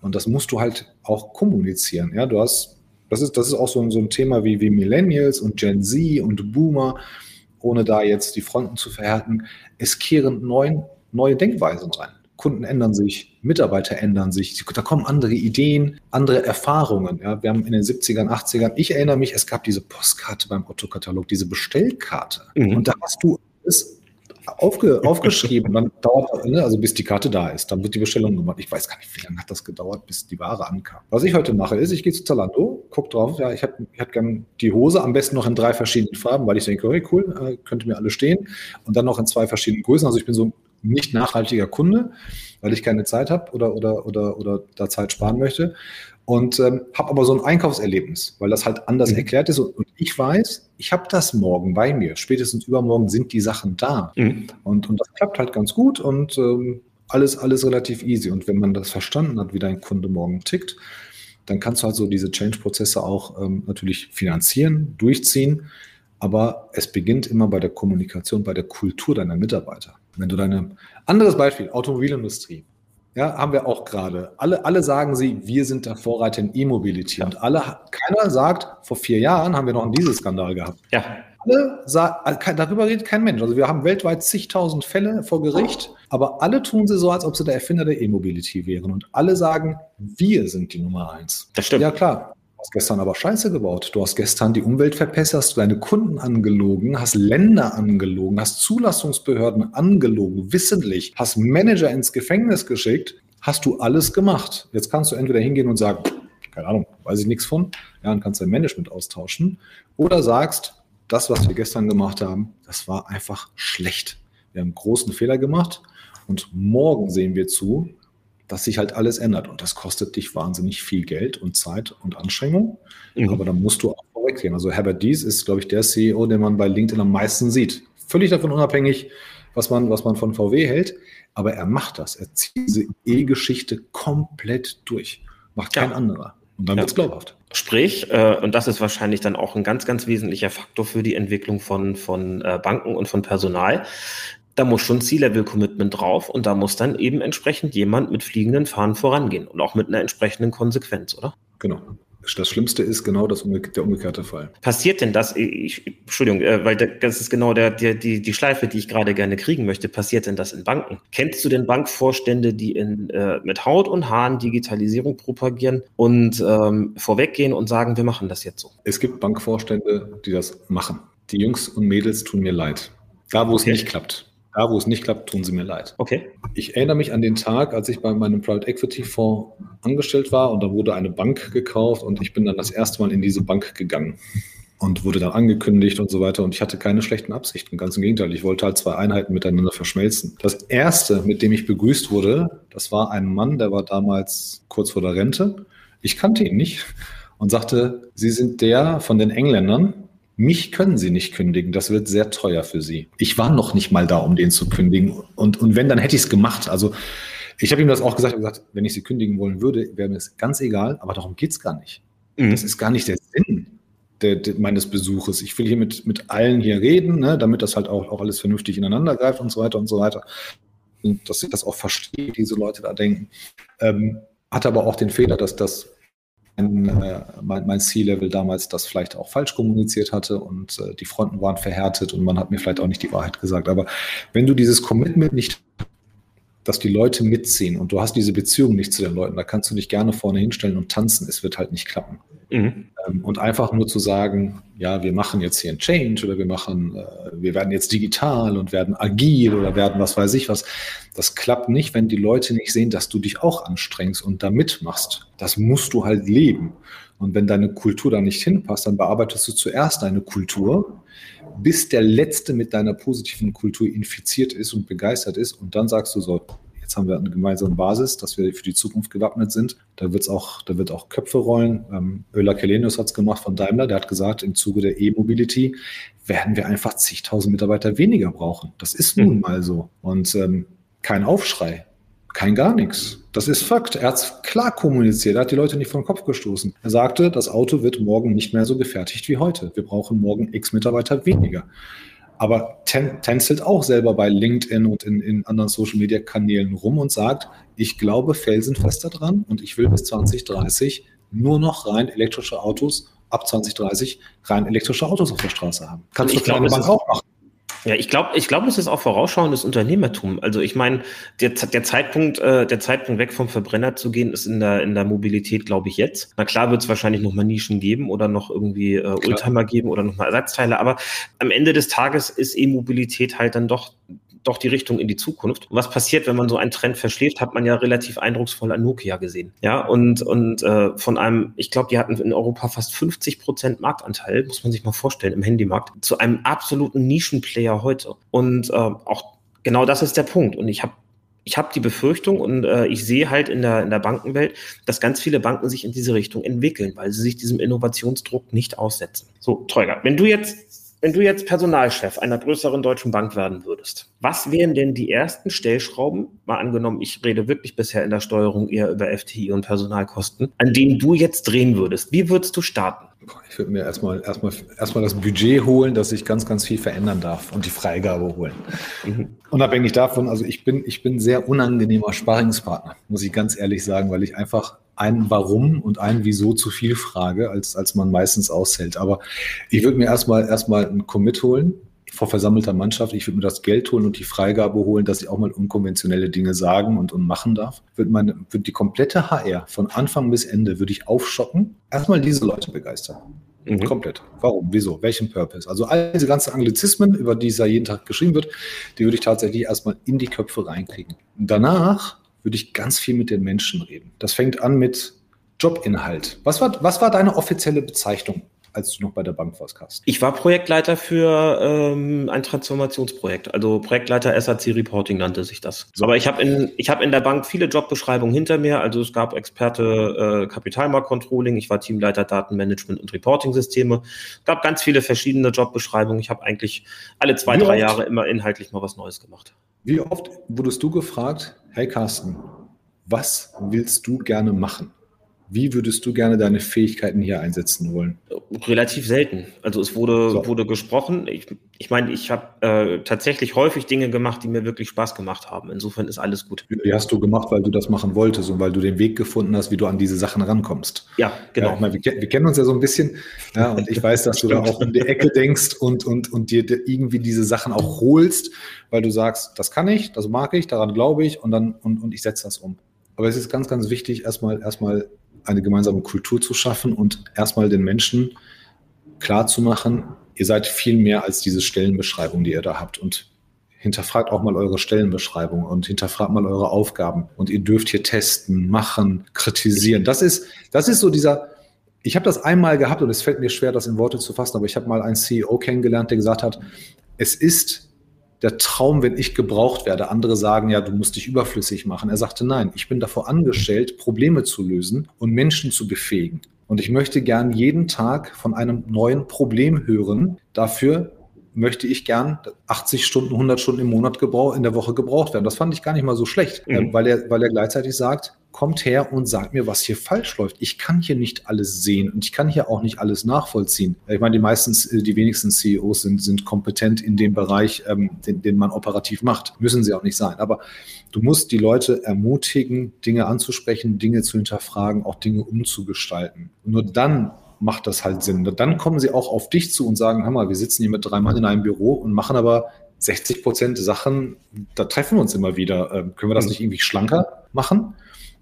[SPEAKER 2] Und das musst du halt auch kommunizieren. Ja, du hast, das ist, das ist auch so, so ein Thema wie, wie Millennials und Gen Z und Boomer. ohne da jetzt die Fronten zu verhärten, es kehren neuen, neue Denkweisen rein. Kunden ändern sich, Mitarbeiter ändern sich, da kommen andere Ideen, andere Erfahrungen. Ja, wir haben in den 70ern, 80ern, ich erinnere mich, es gab diese Postkarte beim Otto-Katalog, diese Bestellkarte. Mhm. Und da hast du es aufge, aufgeschrieben. Dann dauert, ne, also bis die Karte da ist, dann wird die Bestellung gemacht. Ich weiß gar nicht, wie lange hat das gedauert, bis die Ware ankam. Was ich heute mache, ist, ich gehe zu Zalando, gucke drauf, ja, ich hätte ich gern die Hose, am besten noch in drei verschiedenen Farben, weil ich denke, okay, cool, äh, könnte mir alle stehen. Und dann noch in zwei verschiedenen Größen. Also ich bin so ein nicht nachhaltiger Kunde, weil ich keine Zeit habe oder, oder, oder, oder da Zeit sparen möchte und ähm, habe aber so ein Einkaufserlebnis, weil das halt anders mhm. erklärt ist und, und ich weiß, ich habe das morgen bei mir. Spätestens übermorgen sind die Sachen da mhm. und, und das klappt halt ganz gut und ähm, alles, alles relativ easy. Und wenn man das verstanden hat, wie dein Kunde morgen tickt, dann kannst du halt so diese Change-Prozesse auch ähm, natürlich finanzieren, durchziehen. Aber es beginnt immer bei der Kommunikation, bei der Kultur deiner Mitarbeiter. Wenn du deine, anderes Beispiel, Automobilindustrie. Ja, haben wir auch gerade. Alle, alle sagen sie, wir sind der Vorreiter in E-Mobility. Und alle, keiner sagt, vor vier Jahren haben wir noch einen Dieselskandal gehabt. Ja. Alle sagen, darüber redet kein Mensch. Also wir haben weltweit zigtausend Fälle vor Gericht, aber alle tun sie so, als ob sie der Erfinder der E-Mobility wären. Und alle sagen, wir sind die Nummer eins.
[SPEAKER 1] Das stimmt.
[SPEAKER 2] Ja, klar. Du hast gestern aber Scheiße gebaut. Du hast gestern die Umwelt verpesselt, hast deine Kunden angelogen, hast Länder angelogen, hast Zulassungsbehörden angelogen, wissentlich, hast Manager ins Gefängnis geschickt, hast du alles gemacht. Jetzt kannst du entweder hingehen und sagen, keine Ahnung, weiß ich nichts von, ja, dann kannst dein Management austauschen. Oder sagst, das, was wir gestern gemacht haben, das war einfach schlecht. Wir haben großen Fehler gemacht und morgen sehen wir zu, dass sich halt alles ändert. Und das kostet dich wahnsinnig viel Geld und Zeit und Anstrengung. Mhm. Aber da musst du auch vorweggehen. Also Herbert Dies ist, glaube ich, der CEO, den man bei LinkedIn am meisten sieht. Völlig davon unabhängig, was man, was man von VW hält. Aber er macht das. Er zieht diese E-Geschichte komplett durch. Macht kein ja. anderer. Und dann ja. wird es glaubhaft.
[SPEAKER 1] Sprich, äh, und das ist wahrscheinlich dann auch ein ganz, ganz wesentlicher Faktor für die Entwicklung von, von äh, Banken und von Personal, da muss schon C-Level-Commitment drauf und da muss dann eben entsprechend jemand mit fliegenden Fahnen vorangehen und auch mit einer entsprechenden Konsequenz, oder?
[SPEAKER 2] Genau. Das Schlimmste ist genau das, der umgekehrte Fall.
[SPEAKER 1] Passiert denn das, ich, Entschuldigung, äh, weil das ist genau der, der, die, die Schleife, die ich gerade gerne kriegen möchte, passiert denn das in Banken? Kennst du denn Bankvorstände, die in, äh, mit Haut und Haaren Digitalisierung propagieren und ähm, vorweggehen und sagen, wir machen das jetzt so?
[SPEAKER 2] Es gibt Bankvorstände, die das machen. Die Jungs und Mädels tun mir leid. Da, wo okay. es nicht klappt. Da, wo es nicht klappt, tun sie mir leid.
[SPEAKER 1] Okay.
[SPEAKER 2] Ich erinnere mich an den Tag, als ich bei meinem Private Equity Fonds angestellt war und da wurde eine Bank gekauft und ich bin dann das erste Mal in diese Bank gegangen und wurde dann angekündigt und so weiter. Und ich hatte keine schlechten Absichten. Ganz im Gegenteil. Ich wollte halt zwei Einheiten miteinander verschmelzen. Das erste, mit dem ich begrüßt wurde, das war ein Mann, der war damals kurz vor der Rente. Ich kannte ihn nicht und sagte, Sie sind der von den Engländern, mich können Sie nicht kündigen, das wird sehr teuer für Sie. Ich war noch nicht mal da, um den zu kündigen. Und, und wenn, dann hätte ich es gemacht. Also ich habe ihm das auch gesagt, gesagt, wenn ich Sie kündigen wollen würde, wäre mir es ganz egal, aber darum geht es gar nicht. Mhm. Das ist gar nicht der Sinn der, der, meines Besuches. Ich will hier mit, mit allen hier reden, ne, damit das halt auch, auch alles vernünftig ineinander greift und so weiter und so weiter. Und dass ich das auch verstehe, diese Leute da denken. Ähm, hat aber auch den Fehler, dass das äh, mein, mein C-Level damals das vielleicht auch falsch kommuniziert hatte und äh, die Fronten waren verhärtet und man hat mir vielleicht auch nicht die Wahrheit gesagt. Aber wenn du dieses Commitment nicht dass die Leute mitziehen und du hast diese Beziehung nicht zu den Leuten, da kannst du dich gerne vorne hinstellen und tanzen, es wird halt nicht klappen. Mhm. Ähm, und einfach nur zu sagen, ja, wir machen jetzt hier ein Change oder wir machen, äh, wir werden jetzt digital und werden agil oder werden was weiß ich was, das klappt nicht, wenn die Leute nicht sehen, dass du dich auch anstrengst und da mitmachst. Das musst du halt leben. Und wenn deine Kultur da nicht hinpasst, dann bearbeitest du zuerst deine Kultur, bis der Letzte mit deiner positiven Kultur infiziert ist und begeistert ist. Und dann sagst du so, jetzt haben wir eine gemeinsame Basis, dass wir für die Zukunft gewappnet sind. Da, wird's auch, da wird auch Köpfe rollen. Ähm, Öler Kelenius hat es gemacht von Daimler. Der hat gesagt, im Zuge der E-Mobility werden wir einfach zigtausend Mitarbeiter weniger brauchen. Das ist nun mhm. mal so. Und ähm, kein Aufschrei, kein gar nichts. Das ist Fakt. Er hat es klar kommuniziert. Er hat die Leute nicht vom Kopf gestoßen. Er sagte, das Auto wird morgen nicht mehr so gefertigt wie heute. Wir brauchen morgen x Mitarbeiter weniger. Aber ten, tänzelt auch selber bei LinkedIn und in, in anderen Social Media Kanälen rum und sagt, ich glaube felsenfest daran und ich will bis 2030 nur noch rein elektrische Autos, ab 2030 rein elektrische Autos auf der Straße haben.
[SPEAKER 1] Kannst du für eine Bank auch machen. Ja, ich glaube, ich glaube, es ist auch vorausschauendes Unternehmertum. Also ich meine, der, der Zeitpunkt, äh, der Zeitpunkt weg vom Verbrenner zu gehen, ist in der in der Mobilität, glaube ich, jetzt. Na klar, wird es wahrscheinlich noch mal Nischen geben oder noch irgendwie äh, Oldtimer geben oder noch mal Ersatzteile. Aber am Ende des Tages ist E-Mobilität halt dann doch doch die Richtung in die Zukunft. Und was passiert, wenn man so einen Trend verschläft, hat man ja relativ eindrucksvoll an Nokia gesehen. Ja, und, und äh, von einem, ich glaube, die hatten in Europa fast 50 Prozent Marktanteil, muss man sich mal vorstellen, im Handymarkt, zu einem absoluten Nischenplayer heute. Und äh, auch genau das ist der Punkt. Und ich habe ich habe die Befürchtung und äh, ich sehe halt in der, in der Bankenwelt, dass ganz viele Banken sich in diese Richtung entwickeln, weil sie sich diesem Innovationsdruck nicht aussetzen. So, Teuger, wenn du jetzt wenn du jetzt Personalchef einer größeren deutschen Bank werden würdest, was wären denn die ersten Stellschrauben, mal angenommen, ich rede wirklich bisher in der Steuerung eher über FTI und Personalkosten, an denen du jetzt drehen würdest? Wie würdest du starten?
[SPEAKER 2] Ich würde mir erstmal, erstmal, erstmal das Budget holen, dass ich ganz, ganz viel verändern darf und die Freigabe holen. Mhm. Unabhängig davon, also ich bin, ich bin sehr unangenehmer Sparingspartner, muss ich ganz ehrlich sagen, weil ich einfach ein Warum und ein Wieso zu viel frage, als, als man meistens aushält. Aber ich würde mir erstmal erstmal ein Commit holen vor versammelter Mannschaft. Ich würde mir das Geld holen und die Freigabe holen, dass ich auch mal unkonventionelle Dinge sagen und, und machen darf. Würde meine, würde die komplette HR von Anfang bis Ende würde ich aufschocken. Erstmal diese Leute begeistern. Mhm. Komplett. Warum? Wieso? Welchen Purpose? Also all diese ganzen Anglizismen, über die es ja jeden Tag geschrieben wird, die würde ich tatsächlich erstmal in die Köpfe reinkriegen. Danach würde ich ganz viel mit den Menschen reden. Das fängt an mit Jobinhalt. Was war, was war deine offizielle Bezeichnung als du noch bei der Bank warst, Carsten?
[SPEAKER 1] Ich war Projektleiter für ähm, ein Transformationsprojekt, also Projektleiter SAC Reporting nannte sich das. So. Aber ich habe in, ich hab in der Bank viele Jobbeschreibungen hinter mir, also es gab Experte äh, Kapitalmarktcontrolling, ich war Teamleiter Datenmanagement und Reporting-Systeme, gab ganz viele verschiedene Jobbeschreibungen. Ich habe eigentlich alle zwei, Wie drei oft? Jahre immer inhaltlich mal was Neues gemacht.
[SPEAKER 2] Wie oft wurdest du gefragt, hey Carsten, was willst du gerne machen? Wie würdest du gerne deine Fähigkeiten hier einsetzen wollen?
[SPEAKER 1] Relativ selten. Also es wurde, so. wurde gesprochen. Ich, ich meine, ich habe äh, tatsächlich häufig Dinge gemacht, die mir wirklich Spaß gemacht haben. Insofern ist alles gut.
[SPEAKER 2] Die hast du gemacht, weil du das machen wolltest und weil du den Weg gefunden hast, wie du an diese Sachen rankommst.
[SPEAKER 1] Ja, genau. Ja,
[SPEAKER 2] meine, wir, wir, kennen uns ja so ein bisschen. Ja, und ich weiß, dass du da auch in die Ecke denkst und, und, und dir irgendwie diese Sachen auch holst, weil du sagst, das kann ich, das mag ich, daran glaube ich und dann und, und ich setze das um. Aber es ist ganz, ganz wichtig, erstmal, erstmal eine gemeinsame Kultur zu schaffen und erstmal den Menschen klar zu machen, ihr seid viel mehr als diese Stellenbeschreibung, die ihr da habt. Und hinterfragt auch mal eure Stellenbeschreibung und hinterfragt mal eure Aufgaben. Und ihr dürft hier testen, machen, kritisieren. Das ist, das ist so dieser, ich habe das einmal gehabt und es fällt mir schwer, das in Worte zu fassen, aber ich habe mal einen CEO kennengelernt, der gesagt hat, es ist der Traum, wenn ich gebraucht werde. Andere sagen, ja, du musst dich überflüssig machen. Er sagte, nein, ich bin davor angestellt, Probleme zu lösen und Menschen zu befähigen. Und ich möchte gern jeden Tag von einem neuen Problem hören. Dafür möchte ich gern 80 Stunden, 100 Stunden im Monat gebrauch, in der Woche gebraucht werden. Das fand ich gar nicht mal so schlecht, mhm. weil, er, weil er gleichzeitig sagt, kommt her und sagt mir, was hier falsch läuft. Ich kann hier nicht alles sehen und ich kann hier auch nicht alles nachvollziehen. Ich meine, die meisten, die wenigsten CEOs sind, sind kompetent in dem Bereich, ähm, den, den man operativ macht. Müssen sie auch nicht sein. Aber du musst die Leute ermutigen, Dinge anzusprechen, Dinge zu hinterfragen, auch Dinge umzugestalten. Und nur dann macht das halt Sinn. Dann kommen sie auch auf dich zu und sagen, hör mal, wir sitzen hier mit drei Mann in einem Büro und machen aber 60 Prozent Sachen, da treffen wir uns immer wieder. Ähm, können wir das mhm. nicht irgendwie schlanker machen?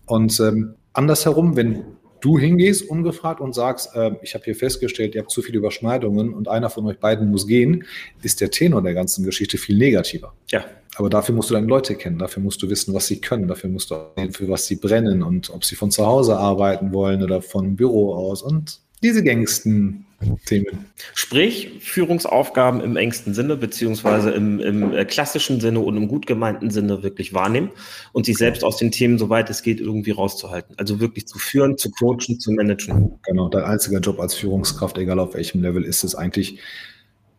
[SPEAKER 2] Und ähm, andersherum, wenn du hingehst ungefragt und sagst, äh, ich habe hier festgestellt, ihr habt zu viele Überschneidungen und einer von euch beiden muss gehen, ist der Tenor der ganzen Geschichte viel negativer. Ja. Aber dafür musst du deine Leute kennen, dafür musst du wissen, was sie können, dafür musst du sehen, für was sie brennen und ob sie von zu Hause arbeiten wollen oder von Büro aus und diese gängsten Themen.
[SPEAKER 1] Sprich, Führungsaufgaben im engsten Sinne, beziehungsweise im, im äh, klassischen Sinne und im gut gemeinten Sinne wirklich wahrnehmen und sich selbst aus den Themen, soweit es geht, irgendwie rauszuhalten. Also wirklich zu führen, zu coachen, zu managen.
[SPEAKER 2] Genau, dein einziger Job als Führungskraft, egal auf welchem Level, ist es eigentlich,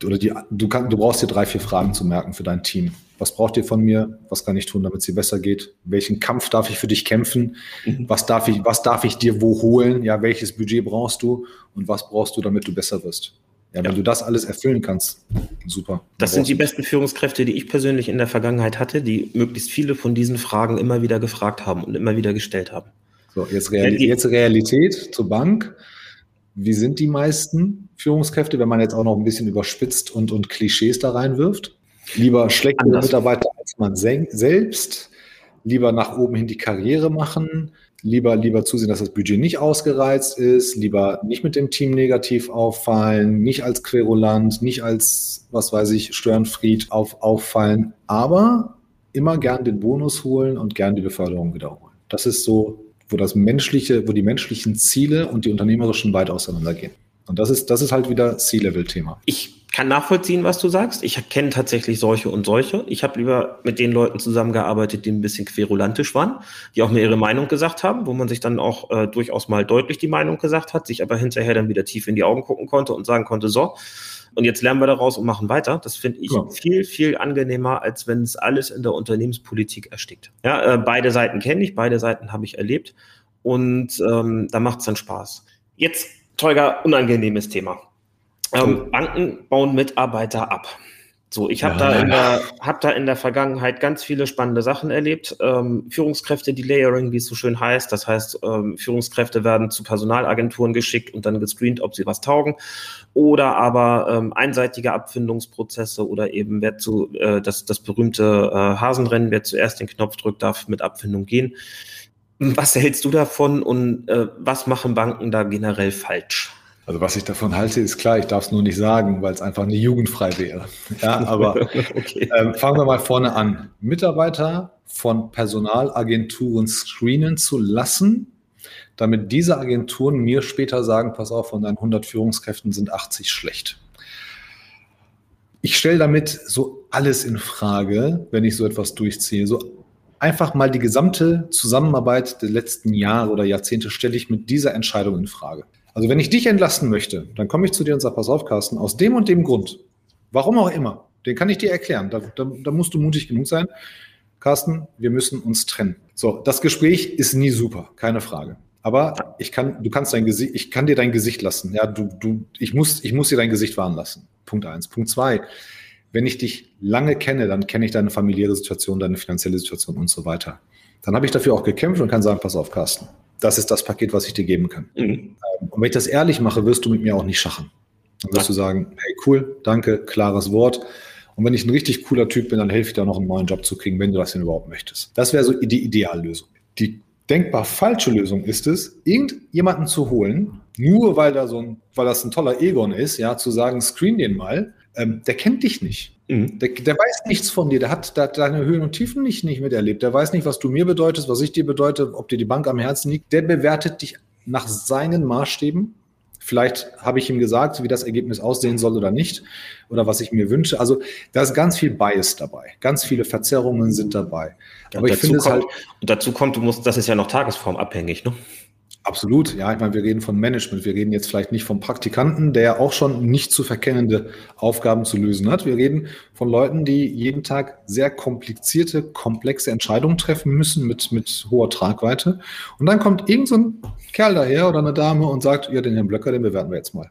[SPEAKER 2] oder die, du, kann, du brauchst dir drei, vier Fragen zu merken für dein Team. Was braucht ihr von mir? Was kann ich tun, damit es dir besser geht? Welchen Kampf darf ich für dich kämpfen? Mhm. Was darf ich, was darf ich dir wo holen? Ja, welches Budget brauchst du? Und was brauchst du, damit du besser wirst? Ja, wenn ja. du das alles erfüllen kannst, super.
[SPEAKER 1] Das sind die besten Führungskräfte, die ich persönlich in der Vergangenheit hatte, die möglichst viele von diesen Fragen immer wieder gefragt haben und immer wieder gestellt haben.
[SPEAKER 2] So, jetzt, Real jetzt Realität zur Bank. Wie sind die meisten Führungskräfte, wenn man jetzt auch noch ein bisschen überspitzt und, und Klischees da reinwirft? Lieber schlechte. Mitarbeiter als man selbst, lieber nach oben hin die Karriere machen, lieber, lieber zusehen, dass das Budget nicht ausgereizt ist, lieber nicht mit dem Team negativ auffallen, nicht als Querulant, nicht als, was weiß ich, Störenfried auf, auffallen, aber immer gern den Bonus holen und gern die Beförderung wiederholen. Das ist so, wo das menschliche, wo die menschlichen Ziele und die unternehmerischen weit auseinandergehen. Und das ist, das ist halt wieder C-Level-Thema.
[SPEAKER 1] Ich kann nachvollziehen, was du sagst. Ich kenne tatsächlich solche und solche. Ich habe lieber mit den Leuten zusammengearbeitet, die ein bisschen querulantisch waren, die auch mir ihre Meinung gesagt haben, wo man sich dann auch äh, durchaus mal deutlich die Meinung gesagt hat, sich aber hinterher dann wieder tief in die Augen gucken konnte und sagen konnte, so, und jetzt lernen wir daraus und machen weiter. Das finde ich ja. viel, viel angenehmer, als wenn es alles in der Unternehmenspolitik erstickt. Ja, äh, beide Seiten kenne ich, beide Seiten habe ich erlebt und ähm, da macht es dann Spaß. Jetzt, Teuger, unangenehmes Thema. Ähm, Banken bauen Mitarbeiter ab. So, ich habe ja. da, in der, hab da in der Vergangenheit ganz viele spannende Sachen erlebt. Ähm, Führungskräfte-Delayering, wie es so schön heißt. Das heißt, ähm, Führungskräfte werden zu Personalagenturen geschickt und dann gescreent, ob sie was taugen. Oder aber ähm, einseitige Abfindungsprozesse oder eben wer zu, äh, das, das berühmte äh, Hasenrennen, wer zuerst den Knopf drückt, darf mit Abfindung gehen. Was hältst du davon und äh, was machen Banken da generell falsch?
[SPEAKER 2] Also was ich davon halte, ist klar, ich darf es nur nicht sagen, weil es einfach nicht jugendfrei wäre. Ja, aber okay. ähm, fangen wir mal vorne an. Mitarbeiter von Personalagenturen screenen zu lassen, damit diese Agenturen mir später sagen, pass auf, von deinen 100 Führungskräften sind 80 schlecht. Ich stelle damit so alles in Frage, wenn ich so etwas durchziehe. So einfach mal die gesamte Zusammenarbeit der letzten Jahre oder Jahrzehnte stelle ich mit dieser Entscheidung in Frage. Also wenn ich dich entlasten möchte, dann komme ich zu dir und sage, pass auf, Carsten, aus dem und dem Grund, warum auch immer, den kann ich dir erklären. Da, da, da musst du mutig genug sein. Carsten, wir müssen uns trennen. So, das Gespräch ist nie super, keine Frage. Aber ich kann, du kannst dein Gesicht, ich kann dir dein Gesicht lassen. Ja, du, du, ich muss, ich muss dir dein Gesicht wahren lassen. Punkt eins. Punkt zwei. Wenn ich dich lange kenne, dann kenne ich deine familiäre Situation, deine finanzielle Situation und so weiter. Dann habe ich dafür auch gekämpft und kann sagen, pass auf, Carsten das ist das Paket, was ich dir geben kann. Mhm. Ähm, und wenn ich das ehrlich mache, wirst du mit mir auch nicht schachen. Dann wirst ja. du sagen, hey, cool, danke, klares Wort. Und wenn ich ein richtig cooler Typ bin, dann helfe ich dir noch einen neuen Job zu kriegen, wenn du das denn überhaupt möchtest. Das wäre so die Ideallösung. Die denkbar falsche Lösung ist es, irgendjemanden zu holen, nur weil, da so ein, weil das ein toller Egon ist, ja, zu sagen, screen den mal, ähm, der kennt dich nicht. Mhm. Der, der, weiß nichts von dir, der hat, der hat deine Höhen und Tiefen nicht, nicht miterlebt. Der weiß nicht, was du mir bedeutest, was ich dir bedeute, ob dir die Bank am Herzen liegt. Der bewertet dich nach seinen Maßstäben. Vielleicht habe ich ihm gesagt, wie das Ergebnis aussehen soll oder nicht, oder was ich mir wünsche. Also da ist ganz viel Bias dabei, ganz viele Verzerrungen sind dabei.
[SPEAKER 1] Aber ich finde es halt. Und dazu kommt, du musst, das ist ja noch tagesformabhängig, ne?
[SPEAKER 2] Absolut, ja. Ich meine, wir reden von Management. Wir reden jetzt vielleicht nicht vom Praktikanten, der auch schon nicht zu verkennende Aufgaben zu lösen hat. Wir reden von Leuten, die jeden Tag sehr komplizierte, komplexe Entscheidungen treffen müssen mit, mit hoher Tragweite. Und dann kommt irgend so ein Kerl daher oder eine Dame und sagt, ja, den Herrn Blöcker, den bewerten wir jetzt mal.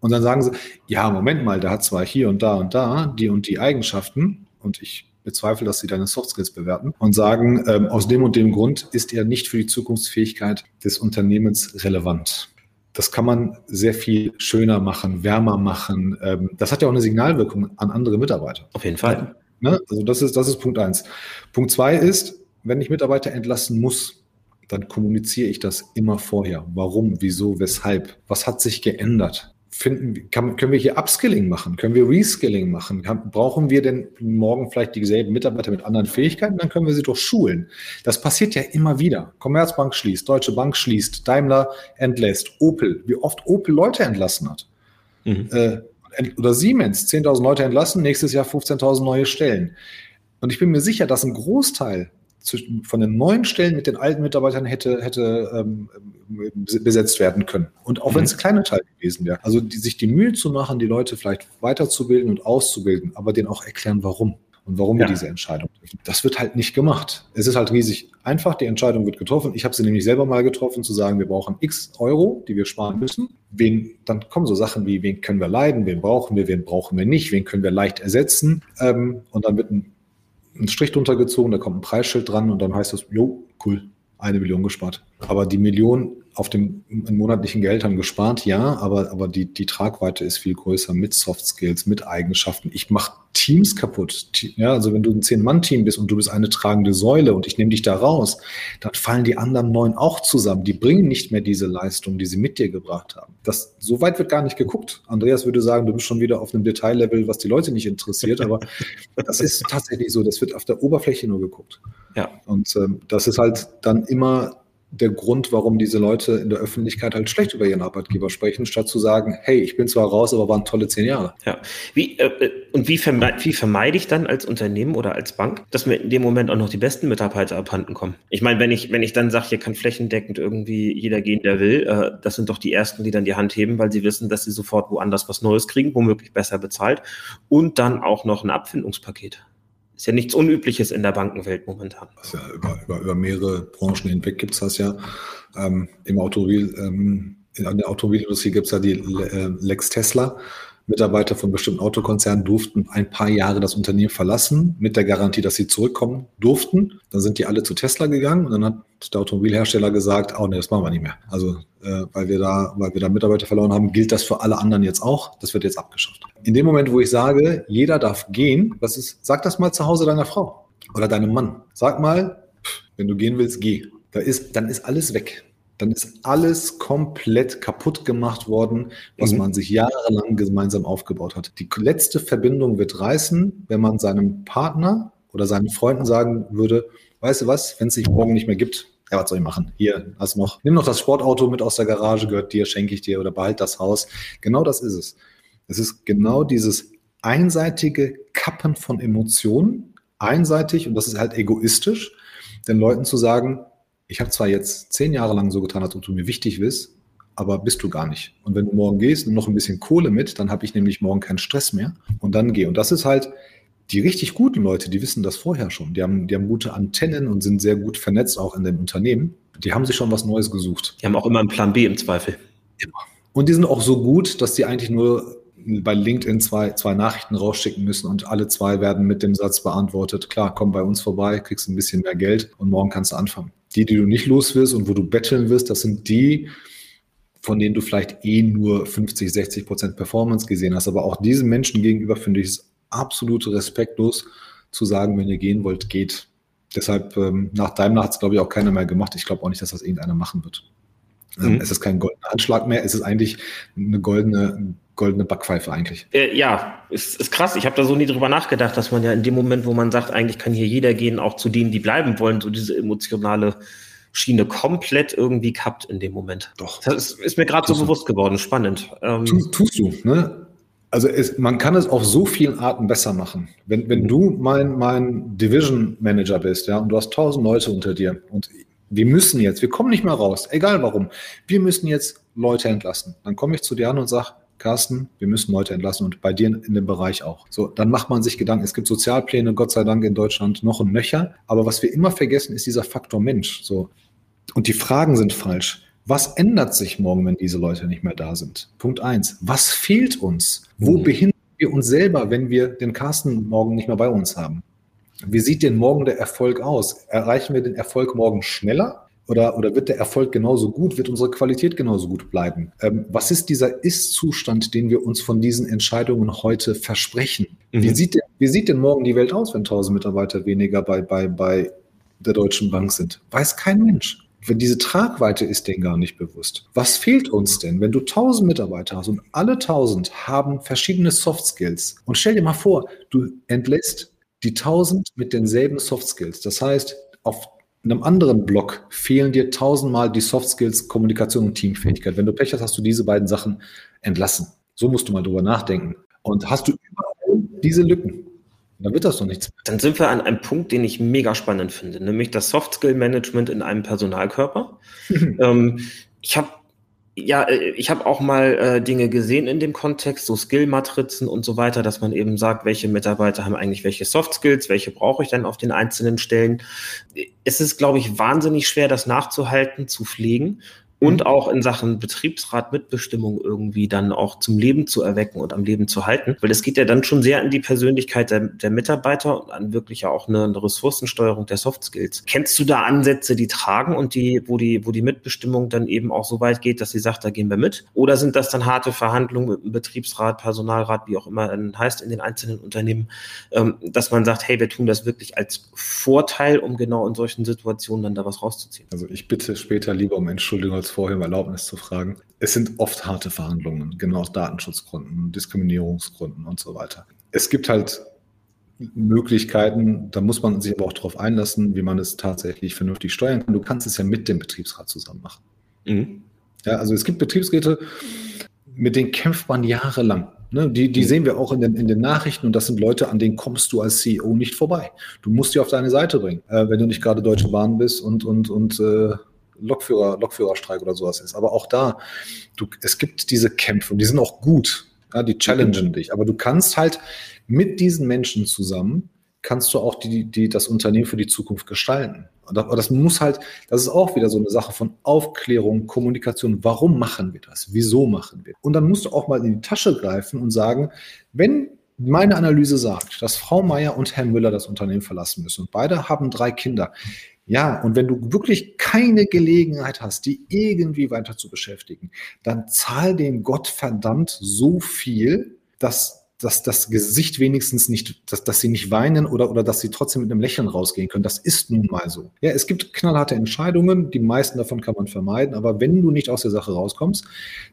[SPEAKER 2] Und dann sagen sie, ja, Moment mal, der hat zwar hier und da und da die und die Eigenschaften und ich bezweifle, dass sie deine Soft Skills bewerten und sagen, ähm, aus dem und dem Grund ist er nicht für die Zukunftsfähigkeit des Unternehmens relevant. Das kann man sehr viel schöner machen, wärmer machen. Ähm, das hat ja auch eine Signalwirkung an andere Mitarbeiter.
[SPEAKER 1] Auf jeden Fall.
[SPEAKER 2] Ne? Also das ist, das ist Punkt eins. Punkt zwei ist, wenn ich Mitarbeiter entlassen muss, dann kommuniziere ich das immer vorher. Warum, wieso, weshalb? Was hat sich geändert? Finden, kann, können wir hier Upskilling machen? Können wir Reskilling machen? Brauchen wir denn morgen vielleicht dieselben Mitarbeiter mit anderen Fähigkeiten? Dann können wir sie doch schulen. Das passiert ja immer wieder. Commerzbank schließt, Deutsche Bank schließt, Daimler entlässt, Opel, wie oft Opel Leute entlassen hat. Mhm. Äh, oder Siemens, 10.000 Leute entlassen, nächstes Jahr 15.000 neue Stellen. Und ich bin mir sicher, dass ein Großteil von den neuen Stellen mit den alten Mitarbeitern hätte, hätte ähm, besetzt werden können. Und auch mhm. wenn es ein kleiner Teil gewesen wäre. Also die, sich die Mühe zu machen, die Leute vielleicht weiterzubilden und auszubilden, aber denen auch erklären, warum. Und warum ja. wir diese Entscheidung treffen. Das wird halt nicht gemacht. Es ist halt riesig einfach, die Entscheidung wird getroffen. Ich habe sie nämlich selber mal getroffen, zu sagen, wir brauchen x Euro, die wir sparen müssen. Wen, dann kommen so Sachen wie, wen können wir leiden, wen brauchen wir, wen brauchen wir nicht, wen können wir leicht ersetzen. Ähm, und dann wird ein einen Strich drunter gezogen, da kommt ein Preisschild dran und dann heißt es, jo, cool, eine Million gespart. Aber die Millionen auf dem monatlichen Geld haben gespart, ja, aber, aber die, die Tragweite ist viel größer mit Soft Skills, mit Eigenschaften. Ich mache Teams kaputt. Ja, also wenn du ein Zehn-Mann-Team bist und du bist eine tragende Säule und ich nehme dich da raus, dann fallen die anderen neun auch zusammen. Die bringen nicht mehr diese Leistung, die sie mit dir gebracht haben. Das, so weit wird gar nicht geguckt. Andreas würde sagen, du bist schon wieder auf einem Detaillevel, was die Leute nicht interessiert, aber das ist tatsächlich so. Das wird auf der Oberfläche nur geguckt. Ja. Und ähm, das ist halt dann immer der Grund, warum diese Leute in der Öffentlichkeit halt schlecht über ihren Arbeitgeber sprechen, statt zu sagen, hey, ich bin zwar raus, aber waren tolle zehn Jahre.
[SPEAKER 1] Ja. Wie, äh, äh und wie, vermeide, wie vermeide ich dann als Unternehmen oder als Bank, dass mir in dem Moment auch noch die besten Mitarbeiter abhanden kommen? Ich meine, wenn ich, wenn ich dann sage, hier kann flächendeckend irgendwie jeder gehen, der will, äh, das sind doch die Ersten, die dann die Hand heben, weil sie wissen, dass sie sofort woanders was Neues kriegen, womöglich besser bezahlt und dann auch noch ein Abfindungspaket. Ist ja nichts Unübliches in der Bankenwelt momentan.
[SPEAKER 2] Ja über, über, über, mehrere Branchen hinweg gibt es das ja. Ähm, Im Automobil, ähm, in der Automobilindustrie gibt es ja die äh, Lex Tesla. Mitarbeiter von bestimmten Autokonzernen durften ein paar Jahre das Unternehmen verlassen, mit der Garantie, dass sie zurückkommen durften. Dann sind die alle zu Tesla gegangen und dann hat der Automobilhersteller gesagt, oh nee, das machen wir nicht mehr. Also äh, weil wir da, weil wir da Mitarbeiter verloren haben, gilt das für alle anderen jetzt auch. Das wird jetzt abgeschafft. In dem Moment, wo ich sage, jeder darf gehen, was ist, sag das mal zu Hause deiner Frau oder deinem Mann. Sag mal, wenn du gehen willst, geh. Da ist, dann ist alles weg dann ist alles komplett kaputt gemacht worden, was mhm. man sich jahrelang gemeinsam aufgebaut hat. Die letzte Verbindung wird reißen, wenn man seinem Partner oder seinen Freunden sagen würde, weißt du was, wenn es sich morgen nicht mehr gibt, ja, was soll ich machen? Hier, hast noch, nimm noch das Sportauto mit aus der Garage, gehört dir, schenke ich dir oder behalt das Haus. Genau das ist es. Es ist genau dieses einseitige Kappen von Emotionen, einseitig, und das ist halt egoistisch, den Leuten zu sagen, ich habe zwar jetzt zehn Jahre lang so getan, als ob du mir wichtig bist, aber bist du gar nicht. Und wenn du morgen gehst und noch ein bisschen Kohle mit, dann habe ich nämlich morgen keinen Stress mehr und dann geh. Und das ist halt, die richtig guten Leute, die wissen das vorher schon. Die haben, die haben gute Antennen und sind sehr gut vernetzt auch in den Unternehmen. Die haben sich schon was Neues gesucht.
[SPEAKER 1] Die haben auch immer einen Plan B im Zweifel.
[SPEAKER 2] Immer. Und die sind auch so gut, dass die eigentlich nur bei LinkedIn zwei, zwei Nachrichten rausschicken müssen und alle zwei werden mit dem Satz beantwortet, klar, komm bei uns vorbei, kriegst ein bisschen mehr Geld und morgen kannst du anfangen. Die, die du nicht los wirst und wo du betteln wirst, das sind die, von denen du vielleicht eh nur 50, 60 Prozent Performance gesehen hast. Aber auch diesen Menschen gegenüber finde ich es absolut respektlos zu sagen, wenn ihr gehen wollt, geht. Deshalb, ähm, nach Daimler hat es, glaube ich, auch keiner mehr gemacht. Ich glaube auch nicht, dass das irgendeiner machen wird. Ähm, mhm. Es ist kein goldener Anschlag mehr, es ist eigentlich eine goldene, goldene Backpfeife eigentlich.
[SPEAKER 1] Äh, ja, ist, ist krass. Ich habe da so nie drüber nachgedacht, dass man ja in dem Moment, wo man sagt, eigentlich kann hier jeder gehen, auch zu denen, die bleiben wollen, so diese emotionale Schiene komplett irgendwie kappt in dem Moment.
[SPEAKER 2] Doch.
[SPEAKER 1] Das ist, ist mir gerade so bewusst geworden. Spannend.
[SPEAKER 2] Ähm, tust, tust du, ne? Also es, man kann es auf so vielen Arten besser machen. Wenn, wenn du mein, mein Division Manager bist, ja, und du hast tausend Leute unter dir und wir müssen jetzt, wir kommen nicht mehr raus, egal warum, wir müssen jetzt Leute entlassen. Dann komme ich zu dir an und sage, Carsten, wir müssen Leute entlassen und bei dir in dem Bereich auch. So, dann macht man sich Gedanken. Es gibt Sozialpläne, Gott sei Dank in Deutschland noch und nöcher. Aber was wir immer vergessen, ist dieser Faktor Mensch. So. Und die Fragen sind falsch. Was ändert sich morgen, wenn diese Leute nicht mehr da sind? Punkt eins. Was fehlt uns? Wo mhm. behindern wir uns selber, wenn wir den Carsten morgen nicht mehr bei uns haben? Wie sieht denn morgen der Erfolg aus? Erreichen wir den Erfolg morgen schneller? Oder, oder wird der Erfolg genauso gut? Wird unsere Qualität genauso gut bleiben? Ähm, was ist dieser Ist-Zustand, den wir uns von diesen Entscheidungen heute versprechen? Mhm. Wie, sieht denn, wie sieht denn morgen die Welt aus, wenn 1000 Mitarbeiter weniger bei, bei, bei der Deutschen Bank sind? Weiß kein Mensch. Wenn diese Tragweite ist denen gar nicht bewusst. Was fehlt uns denn, wenn du 1000 Mitarbeiter hast und alle 1000 haben verschiedene Soft Skills? Und stell dir mal vor, du entlässt die 1000 mit denselben Soft Skills. Das heißt, auf einem anderen Block fehlen dir tausendmal die Soft Skills, Kommunikation und Teamfähigkeit. Wenn du Pech hast, hast du diese beiden Sachen entlassen. So musst du mal drüber nachdenken. Und hast du überall diese Lücken, dann wird das doch nichts.
[SPEAKER 1] Dann sind wir an einem Punkt, den ich mega spannend finde, nämlich das Soft Skill Management in einem Personalkörper. ähm, ich habe ja, äh, ich habe auch mal äh, Dinge gesehen in dem Kontext, so Skill-Matrizen und so weiter, dass man eben sagt, welche Mitarbeiter haben eigentlich welche Soft Skills, welche brauche ich dann auf den einzelnen Stellen. Es ist, glaube ich, wahnsinnig schwer, das nachzuhalten, zu pflegen. Und mhm. auch in Sachen Betriebsrat Mitbestimmung irgendwie dann auch zum Leben zu erwecken und am Leben zu halten. Weil es geht ja dann schon sehr in die Persönlichkeit der, der Mitarbeiter und an wirklich ja auch eine, eine Ressourcensteuerung der Soft Skills. Kennst du da Ansätze, die tragen und die, wo die, wo die Mitbestimmung dann eben auch so weit geht, dass sie sagt, da gehen wir mit? Oder sind das dann harte Verhandlungen mit dem Betriebsrat, Personalrat, wie auch immer dann heißt in den einzelnen Unternehmen, ähm, dass man sagt, hey, wir tun das wirklich als Vorteil, um genau in solchen Situationen dann da was rauszuziehen?
[SPEAKER 2] Also ich bitte später lieber um Entschuldigung als vorher um Erlaubnis zu fragen. Es sind oft harte Verhandlungen, genau aus Datenschutzgründen, Diskriminierungsgründen und so weiter. Es gibt halt Möglichkeiten, da muss man sich aber auch darauf einlassen, wie man es tatsächlich vernünftig steuern kann. Du kannst es ja mit dem Betriebsrat zusammen machen. Mhm. Ja, also es gibt Betriebsräte, mit denen kämpft man jahrelang. Ne, die, die mhm. sehen wir auch in den, in den Nachrichten und das sind Leute, an denen kommst du als CEO nicht vorbei. Du musst die auf deine Seite bringen, äh, wenn du nicht gerade Deutsche Bahn bist und, und, und äh, Lokführer, Lokführerstreik oder sowas ist. Aber auch da, du, es gibt diese Kämpfe und die sind auch gut. Ja, die challengen dich. Aber du kannst halt mit diesen Menschen zusammen, kannst du auch die, die, das Unternehmen für die Zukunft gestalten. Aber das muss halt, das ist auch wieder so eine Sache von Aufklärung, Kommunikation. Warum machen wir das? Wieso machen wir? Und dann musst du auch mal in die Tasche greifen und sagen, wenn meine Analyse sagt, dass Frau Meier und Herr Müller das Unternehmen verlassen müssen und beide haben drei Kinder, ja, und wenn du wirklich keine Gelegenheit hast, die irgendwie weiter zu beschäftigen, dann zahl dem Gott verdammt so viel, dass, dass das Gesicht wenigstens nicht, dass, dass sie nicht weinen oder, oder dass sie trotzdem mit einem Lächeln rausgehen können. Das ist nun mal so. Ja, es gibt knallharte Entscheidungen, die meisten davon kann man vermeiden, aber wenn du nicht aus der Sache rauskommst,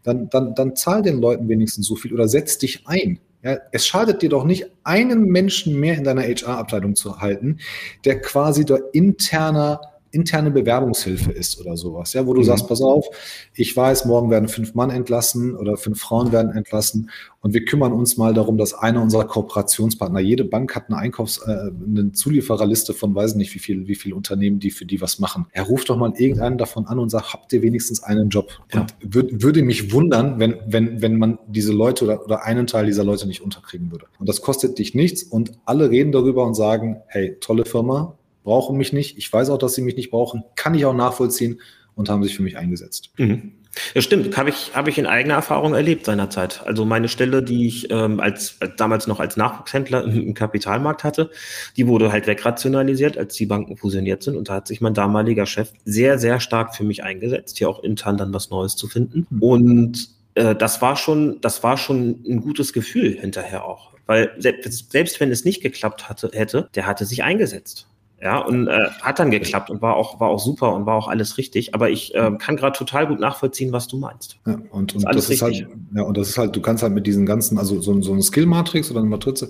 [SPEAKER 2] dann, dann, dann zahl den Leuten wenigstens so viel oder setz dich ein. Ja, es schadet dir doch nicht, einen Menschen mehr in deiner HR-Abteilung zu halten, der quasi der interner interne Bewerbungshilfe ist oder sowas, ja, wo du mhm. sagst, pass auf, ich weiß, morgen werden fünf Mann entlassen oder fünf Frauen werden entlassen und wir kümmern uns mal darum, dass einer unserer Kooperationspartner, jede Bank hat eine Einkaufs-, äh, eine Zuliefererliste von weiß nicht wie viel, wie viel Unternehmen, die für die was machen. Er ruft doch mal irgendeinen davon an und sagt, habt ihr wenigstens einen Job? Ja. Und würd, würde mich wundern, wenn, wenn, wenn man diese Leute oder, oder einen Teil dieser Leute nicht unterkriegen würde. Und das kostet dich nichts und alle reden darüber und sagen, hey, tolle Firma, brauchen mich nicht. Ich weiß auch, dass sie mich nicht brauchen. Kann ich auch nachvollziehen und haben sich für mich eingesetzt.
[SPEAKER 1] Mhm. Ja, stimmt. Habe ich, habe ich in eigener Erfahrung erlebt seinerzeit. Also meine Stelle, die ich ähm, als, als damals noch als Nachwuchshändler im, Kapitalmarkt hatte, die wurde halt wegrationalisiert, als die Banken fusioniert sind. Und da hat sich mein damaliger Chef sehr, sehr stark für mich eingesetzt, hier auch intern dann was Neues zu finden. Mhm. Und äh, das war schon, das war schon ein gutes Gefühl hinterher auch. Weil selbst, selbst wenn es nicht geklappt hatte, hätte, der hatte sich eingesetzt. Ja, und äh, hat dann geklappt und war auch, war auch super und war auch alles richtig. Aber ich äh, kann gerade total gut nachvollziehen, was du meinst.
[SPEAKER 2] Ja, und, und das, das ist halt, ja, und das ist halt, du kannst halt mit diesen ganzen, also so, so ein Skill-Matrix oder eine Matrize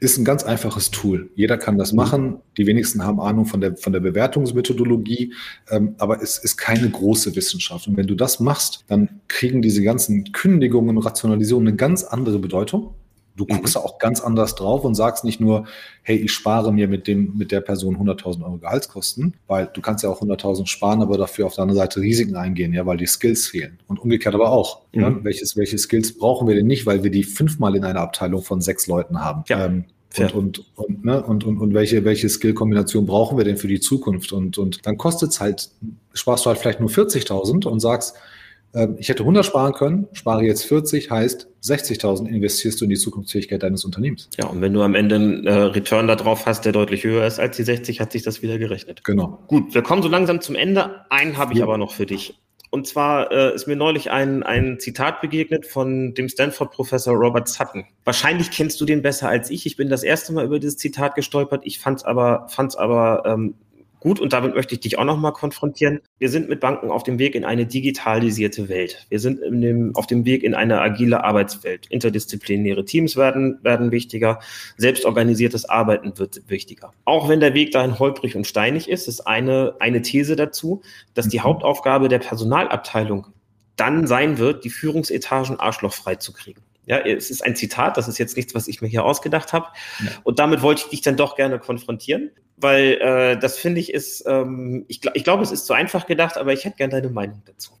[SPEAKER 2] ist ein ganz einfaches Tool. Jeder kann das mhm. machen. Die wenigsten haben Ahnung von der, von der Bewertungsmethodologie, ähm, aber es ist keine große Wissenschaft. Und wenn du das machst, dann kriegen diese ganzen Kündigungen und Rationalisierungen eine ganz andere Bedeutung. Du guckst mhm. auch ganz anders drauf und sagst nicht nur, hey, ich spare mir mit dem, mit der Person 100.000 Euro Gehaltskosten, weil du kannst ja auch 100.000 sparen, aber dafür auf der anderen Seite Risiken eingehen, ja, weil die Skills fehlen. Und umgekehrt aber auch. Mhm. Ja, welches, welche Skills brauchen wir denn nicht, weil wir die fünfmal in einer Abteilung von sechs Leuten haben? Ja. Ähm, und, und, und, ne, und, und, und welche, welche Skill-Kombination brauchen wir denn für die Zukunft? Und, und dann kostet es halt, sparst du halt vielleicht nur 40.000 und sagst, ich hätte 100 sparen können, spare jetzt 40, heißt 60.000 investierst du in die Zukunftsfähigkeit deines Unternehmens.
[SPEAKER 1] Ja, und wenn du am Ende einen äh, Return darauf hast, der deutlich höher ist als die 60, hat sich das wieder gerechnet.
[SPEAKER 2] Genau.
[SPEAKER 1] Gut, wir kommen so langsam zum Ende. Einen habe ich ja. aber noch für dich. Und zwar äh, ist mir neulich ein, ein Zitat begegnet von dem Stanford-Professor Robert Sutton. Wahrscheinlich kennst du den besser als ich. Ich bin das erste Mal über dieses Zitat gestolpert. Ich fand es aber, fand's aber ähm, Gut, und damit möchte ich dich auch nochmal konfrontieren. Wir sind mit Banken auf dem Weg in eine digitalisierte Welt. Wir sind dem, auf dem Weg in eine agile Arbeitswelt. Interdisziplinäre Teams werden, werden wichtiger. Selbstorganisiertes Arbeiten wird wichtiger. Auch wenn der Weg dahin holprig und steinig ist, ist eine, eine These dazu, dass die Hauptaufgabe der Personalabteilung dann sein wird, die Führungsetagen arschlochfrei zu kriegen. Ja, es ist ein Zitat, das ist jetzt nichts, was ich mir hier ausgedacht habe. Ja. Und damit wollte ich dich dann doch gerne konfrontieren, weil äh, das finde ich ist, ähm, ich, ich glaube, es ist zu einfach gedacht, aber ich hätte gerne deine Meinung dazu.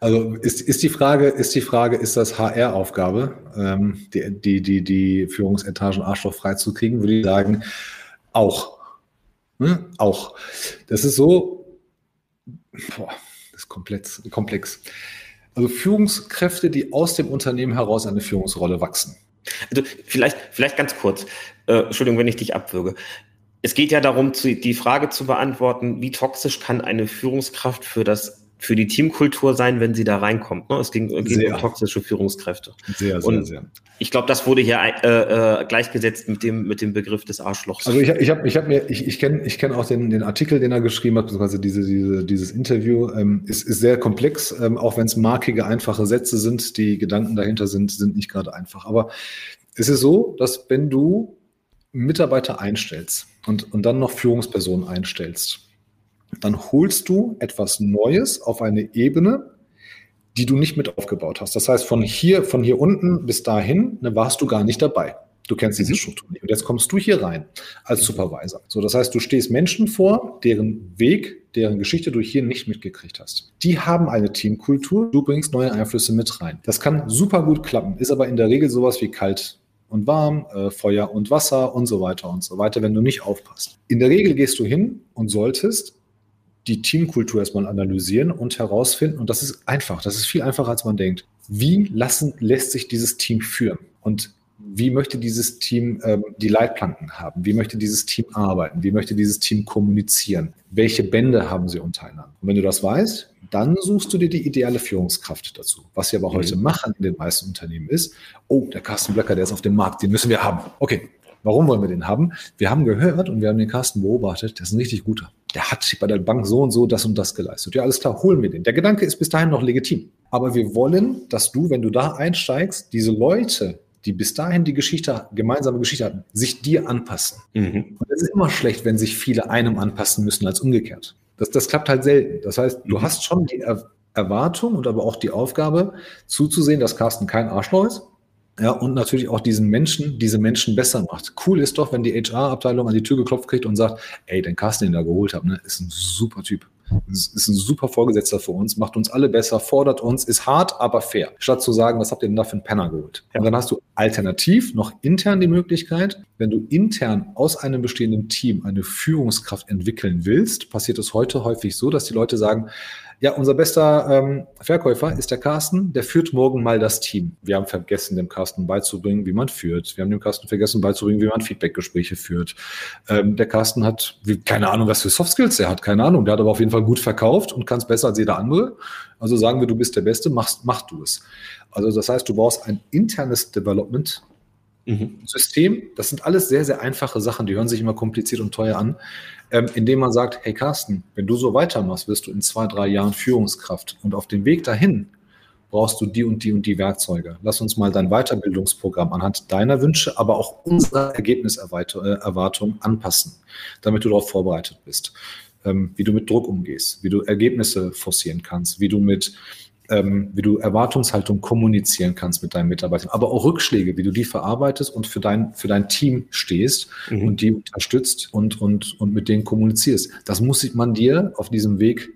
[SPEAKER 2] Also ist, ist die Frage, ist die Frage, ist das HR-Aufgabe, ähm, die, die, die, die Führungsetagen arschlochfrei zu kriegen, würde ich sagen, auch. Hm? Auch. Das ist so, boah ist komplett komplex. Also Führungskräfte, die aus dem Unternehmen heraus eine Führungsrolle wachsen.
[SPEAKER 1] Also vielleicht, vielleicht ganz kurz, äh, Entschuldigung, wenn ich dich abwürge. Es geht ja darum, die Frage zu beantworten, wie toxisch kann eine Führungskraft für das für die Teamkultur sein, wenn sie da reinkommt. Ne? Es ging, ging um toxische Führungskräfte. Sehr, sehr, Und sehr. Ich glaube, das wurde hier äh, äh, gleichgesetzt mit dem, mit dem Begriff des Arschlochs.
[SPEAKER 2] Also ich, ich habe ich hab mir, ich, ich kenne ich kenn auch den, den Artikel, den er geschrieben hat, beziehungsweise diese, diese, dieses Interview. Ähm, ist, ist sehr komplex, ähm, auch wenn es markige, einfache Sätze sind. Die Gedanken dahinter sind, sind nicht gerade einfach. Aber es ist so, dass wenn du Mitarbeiter einstellst und, und dann noch Führungspersonen einstellst, dann holst du etwas Neues auf eine Ebene, die du nicht mit aufgebaut hast. Das heißt, von hier, von hier unten bis dahin ne, warst du gar nicht dabei. Du kennst diese mhm. Struktur nicht. Und jetzt kommst du hier rein als Supervisor. So, das heißt, du stehst Menschen vor, deren Weg, deren Geschichte du hier nicht mitgekriegt hast. Die haben eine Teamkultur. Du bringst neue Einflüsse mit rein. Das kann super gut klappen, ist aber in der Regel sowas wie kalt und warm, äh, Feuer und Wasser und so weiter und so weiter, wenn du nicht aufpasst. In der Regel gehst du hin und solltest die Teamkultur erstmal analysieren und herausfinden. Und das ist einfach. Das ist viel einfacher, als man denkt. Wie lassen, lässt sich dieses Team führen? Und wie möchte dieses Team ähm, die Leitplanken haben? Wie möchte dieses Team arbeiten? Wie möchte dieses Team kommunizieren? Welche Bände haben sie untereinander? Und wenn du das weißt, dann suchst du dir die ideale Führungskraft dazu. Was wir aber heute mhm. machen in den meisten Unternehmen ist, oh, der Carsten Blöcker, der ist auf dem Markt, den müssen wir haben. Okay, warum wollen wir den haben? Wir haben gehört und wir haben den Carsten beobachtet, der ist ein richtig guter der hat bei der Bank so und so das und das geleistet. Ja, alles klar, holen wir den. Der Gedanke ist bis dahin noch legitim. Aber wir wollen, dass du, wenn du da einsteigst, diese Leute, die bis dahin die Geschichte, gemeinsame Geschichte hatten, sich dir anpassen. Mhm. Und es ist immer schlecht, wenn sich viele einem anpassen müssen als umgekehrt. Das, das klappt halt selten. Das heißt, du mhm. hast schon die er Erwartung und aber auch die Aufgabe, zuzusehen, dass Carsten kein Arschloch ist, ja, und natürlich auch diesen Menschen, diese Menschen besser macht. Cool ist doch, wenn die HR-Abteilung an die Tür geklopft kriegt und sagt, ey, den Carsten, den da geholt habt, ne, ist ein super Typ. Ist, ist ein super Vorgesetzter für uns, macht uns alle besser, fordert uns, ist hart, aber fair. Statt zu sagen, was habt ihr denn da für einen Penner geholt? Ja. Und dann hast du alternativ noch intern die Möglichkeit, wenn du intern aus einem bestehenden Team eine Führungskraft entwickeln willst, passiert es heute häufig so, dass die Leute sagen, ja, unser bester ähm, Verkäufer ist der Carsten, der führt morgen mal das Team. Wir haben vergessen, dem Carsten beizubringen, wie man führt. Wir haben dem Carsten vergessen beizubringen, wie man Feedbackgespräche führt. Ähm, der Carsten hat, wie, keine Ahnung, was für Soft Skills er hat, keine Ahnung. Der hat aber auf jeden Fall gut verkauft und kann es besser als jeder andere. Also sagen wir, du bist der Beste, machst, mach du es. Also das heißt, du brauchst ein internes Development mhm. System. Das sind alles sehr, sehr einfache Sachen, die hören sich immer kompliziert und teuer an ähm, indem man sagt, hey Carsten, wenn du so weitermachst, wirst du in zwei, drei Jahren Führungskraft. Und auf dem Weg dahin brauchst du die und die und die Werkzeuge. Lass uns mal dein Weiterbildungsprogramm anhand deiner Wünsche, aber auch unserer Ergebniserwartung äh, anpassen, damit du darauf vorbereitet bist. Ähm, wie du mit Druck umgehst, wie du Ergebnisse forcieren kannst, wie du mit ähm, wie du Erwartungshaltung kommunizieren kannst mit deinen Mitarbeitern, aber auch Rückschläge, wie du die verarbeitest und für dein, für dein Team stehst mhm. und die unterstützt und, und, und mit denen kommunizierst. Das muss man dir auf diesem Weg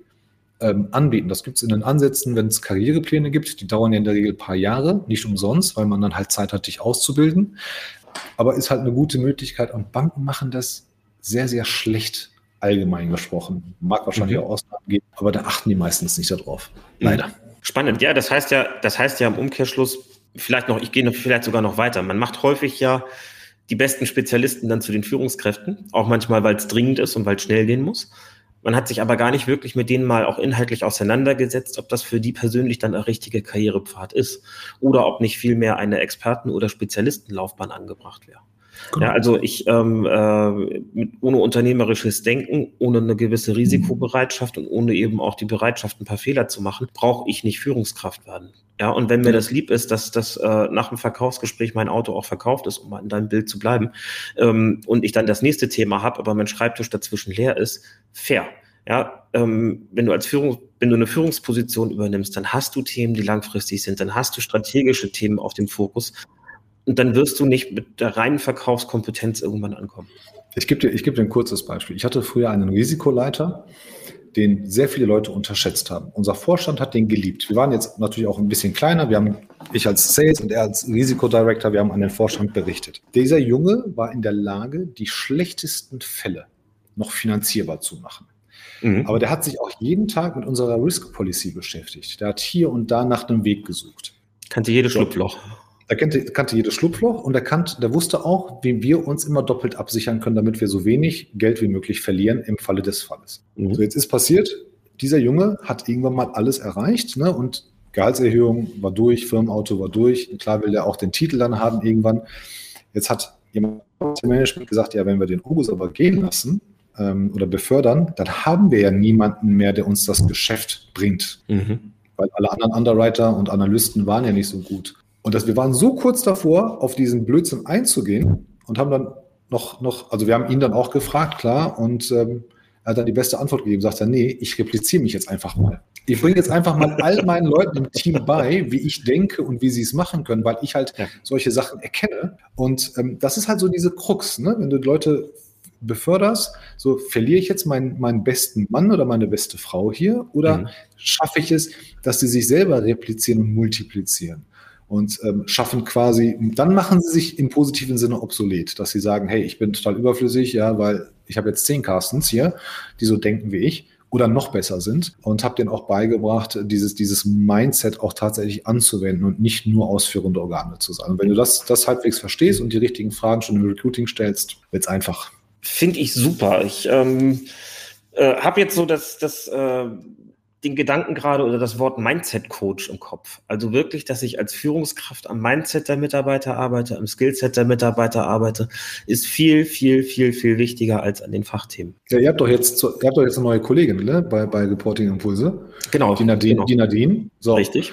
[SPEAKER 2] ähm, anbieten. Das gibt es in den Ansätzen, wenn es Karrierepläne gibt, die dauern ja in der Regel ein paar Jahre, nicht umsonst, weil man dann halt Zeit hat, dich auszubilden. Aber ist halt eine gute Möglichkeit und Banken machen das sehr, sehr schlecht allgemein gesprochen. Mag wahrscheinlich mhm. auch Ausnahmen geben, aber da achten die meistens nicht darauf. Leider. Mhm.
[SPEAKER 1] Spannend, ja, das heißt ja, das heißt ja im Umkehrschluss, vielleicht noch, ich gehe noch, vielleicht sogar noch weiter. Man macht häufig ja die besten Spezialisten dann zu den Führungskräften, auch manchmal, weil es dringend ist und weil es schnell gehen muss. Man hat sich aber gar nicht wirklich mit denen mal auch inhaltlich auseinandergesetzt, ob das für die persönlich dann ein richtiger Karrierepfad ist oder ob nicht vielmehr eine Experten- oder Spezialistenlaufbahn angebracht wäre. Genau. Ja, also ich ähm, äh, ohne unternehmerisches Denken, ohne eine gewisse Risikobereitschaft und ohne eben auch die Bereitschaft, ein paar Fehler zu machen, brauche ich nicht Führungskraft werden. Ja, und wenn mir das lieb ist, dass das äh, nach dem Verkaufsgespräch mein Auto auch verkauft ist, um mal in deinem Bild zu bleiben, ähm, und ich dann das nächste Thema habe, aber mein Schreibtisch dazwischen leer ist, fair. Ja, ähm, wenn du als Führung, wenn du eine Führungsposition übernimmst, dann hast du Themen, die langfristig sind, dann hast du strategische Themen auf dem Fokus und dann wirst du nicht mit der reinen Verkaufskompetenz irgendwann ankommen.
[SPEAKER 2] Ich gebe dir, ich gebe dir ein kurzes Beispiel. Ich hatte früher einen Risikoleiter, den sehr viele Leute unterschätzt haben. Unser Vorstand hat den geliebt. Wir waren jetzt natürlich auch ein bisschen kleiner. Wir haben, ich als Sales und er als Risikodirector, wir haben an den Vorstand berichtet. Dieser Junge war in der Lage, die schlechtesten Fälle noch finanzierbar zu machen. Mhm. Aber der hat sich auch jeden Tag mit unserer Risk Policy beschäftigt. Der hat hier und da nach einem Weg gesucht.
[SPEAKER 1] Kannte jedes Schlupfloch.
[SPEAKER 2] Er kannte, kannte jedes Schlupfloch und er, kannte, der wusste auch, wie wir uns immer doppelt absichern können, damit wir so wenig Geld wie möglich verlieren im Falle des Falles. Mhm. So, jetzt ist passiert, dieser Junge hat irgendwann mal alles erreicht ne, und Gehaltserhöhung war durch, Firmenauto war durch. Und klar will er auch den Titel dann haben irgendwann. Jetzt hat jemand im Management gesagt, ja, wenn wir den August aber gehen lassen ähm, oder befördern, dann haben wir ja niemanden mehr, der uns das Geschäft bringt. Mhm. Weil alle anderen Underwriter und Analysten waren ja nicht so gut. Und dass wir waren so kurz davor, auf diesen Blödsinn einzugehen und haben dann noch, noch, also wir haben ihn dann auch gefragt, klar, und ähm, er hat dann die beste Antwort gegeben, sagt er, nee, ich repliziere mich jetzt einfach mal. Ich bringe jetzt einfach mal all meinen Leuten im Team bei, wie ich denke und wie sie es machen können, weil ich halt solche Sachen erkenne. Und ähm, das ist halt so diese Krux, ne? wenn du Leute beförderst, so verliere ich jetzt meinen, meinen besten Mann oder meine beste Frau hier oder mhm. schaffe ich es, dass sie sich selber replizieren und multiplizieren? Und ähm, schaffen quasi, dann machen sie sich im positiven Sinne obsolet, dass sie sagen, hey, ich bin total überflüssig, ja, weil ich habe jetzt zehn Carstens hier, die so denken wie ich oder noch besser sind und habe denen auch beigebracht, dieses, dieses Mindset auch tatsächlich anzuwenden und nicht nur ausführende Organe zu sein. Und wenn du das, das halbwegs verstehst und die richtigen Fragen schon im Recruiting stellst, wird es einfach.
[SPEAKER 1] Finde ich super. Ich ähm, äh, habe jetzt so das, das äh, den Gedanken gerade oder das Wort Mindset-Coach im Kopf. Also wirklich, dass ich als Führungskraft am Mindset der Mitarbeiter arbeite, am Skillset der Mitarbeiter arbeite, ist viel, viel, viel, viel wichtiger als an den Fachthemen.
[SPEAKER 2] Ja, ihr habt doch jetzt, ihr habt doch jetzt eine neue Kollegin ne? bei, bei Reporting Impulse.
[SPEAKER 1] Genau.
[SPEAKER 2] Die Nadine.
[SPEAKER 1] Genau.
[SPEAKER 2] Die Nadine.
[SPEAKER 1] So. Richtig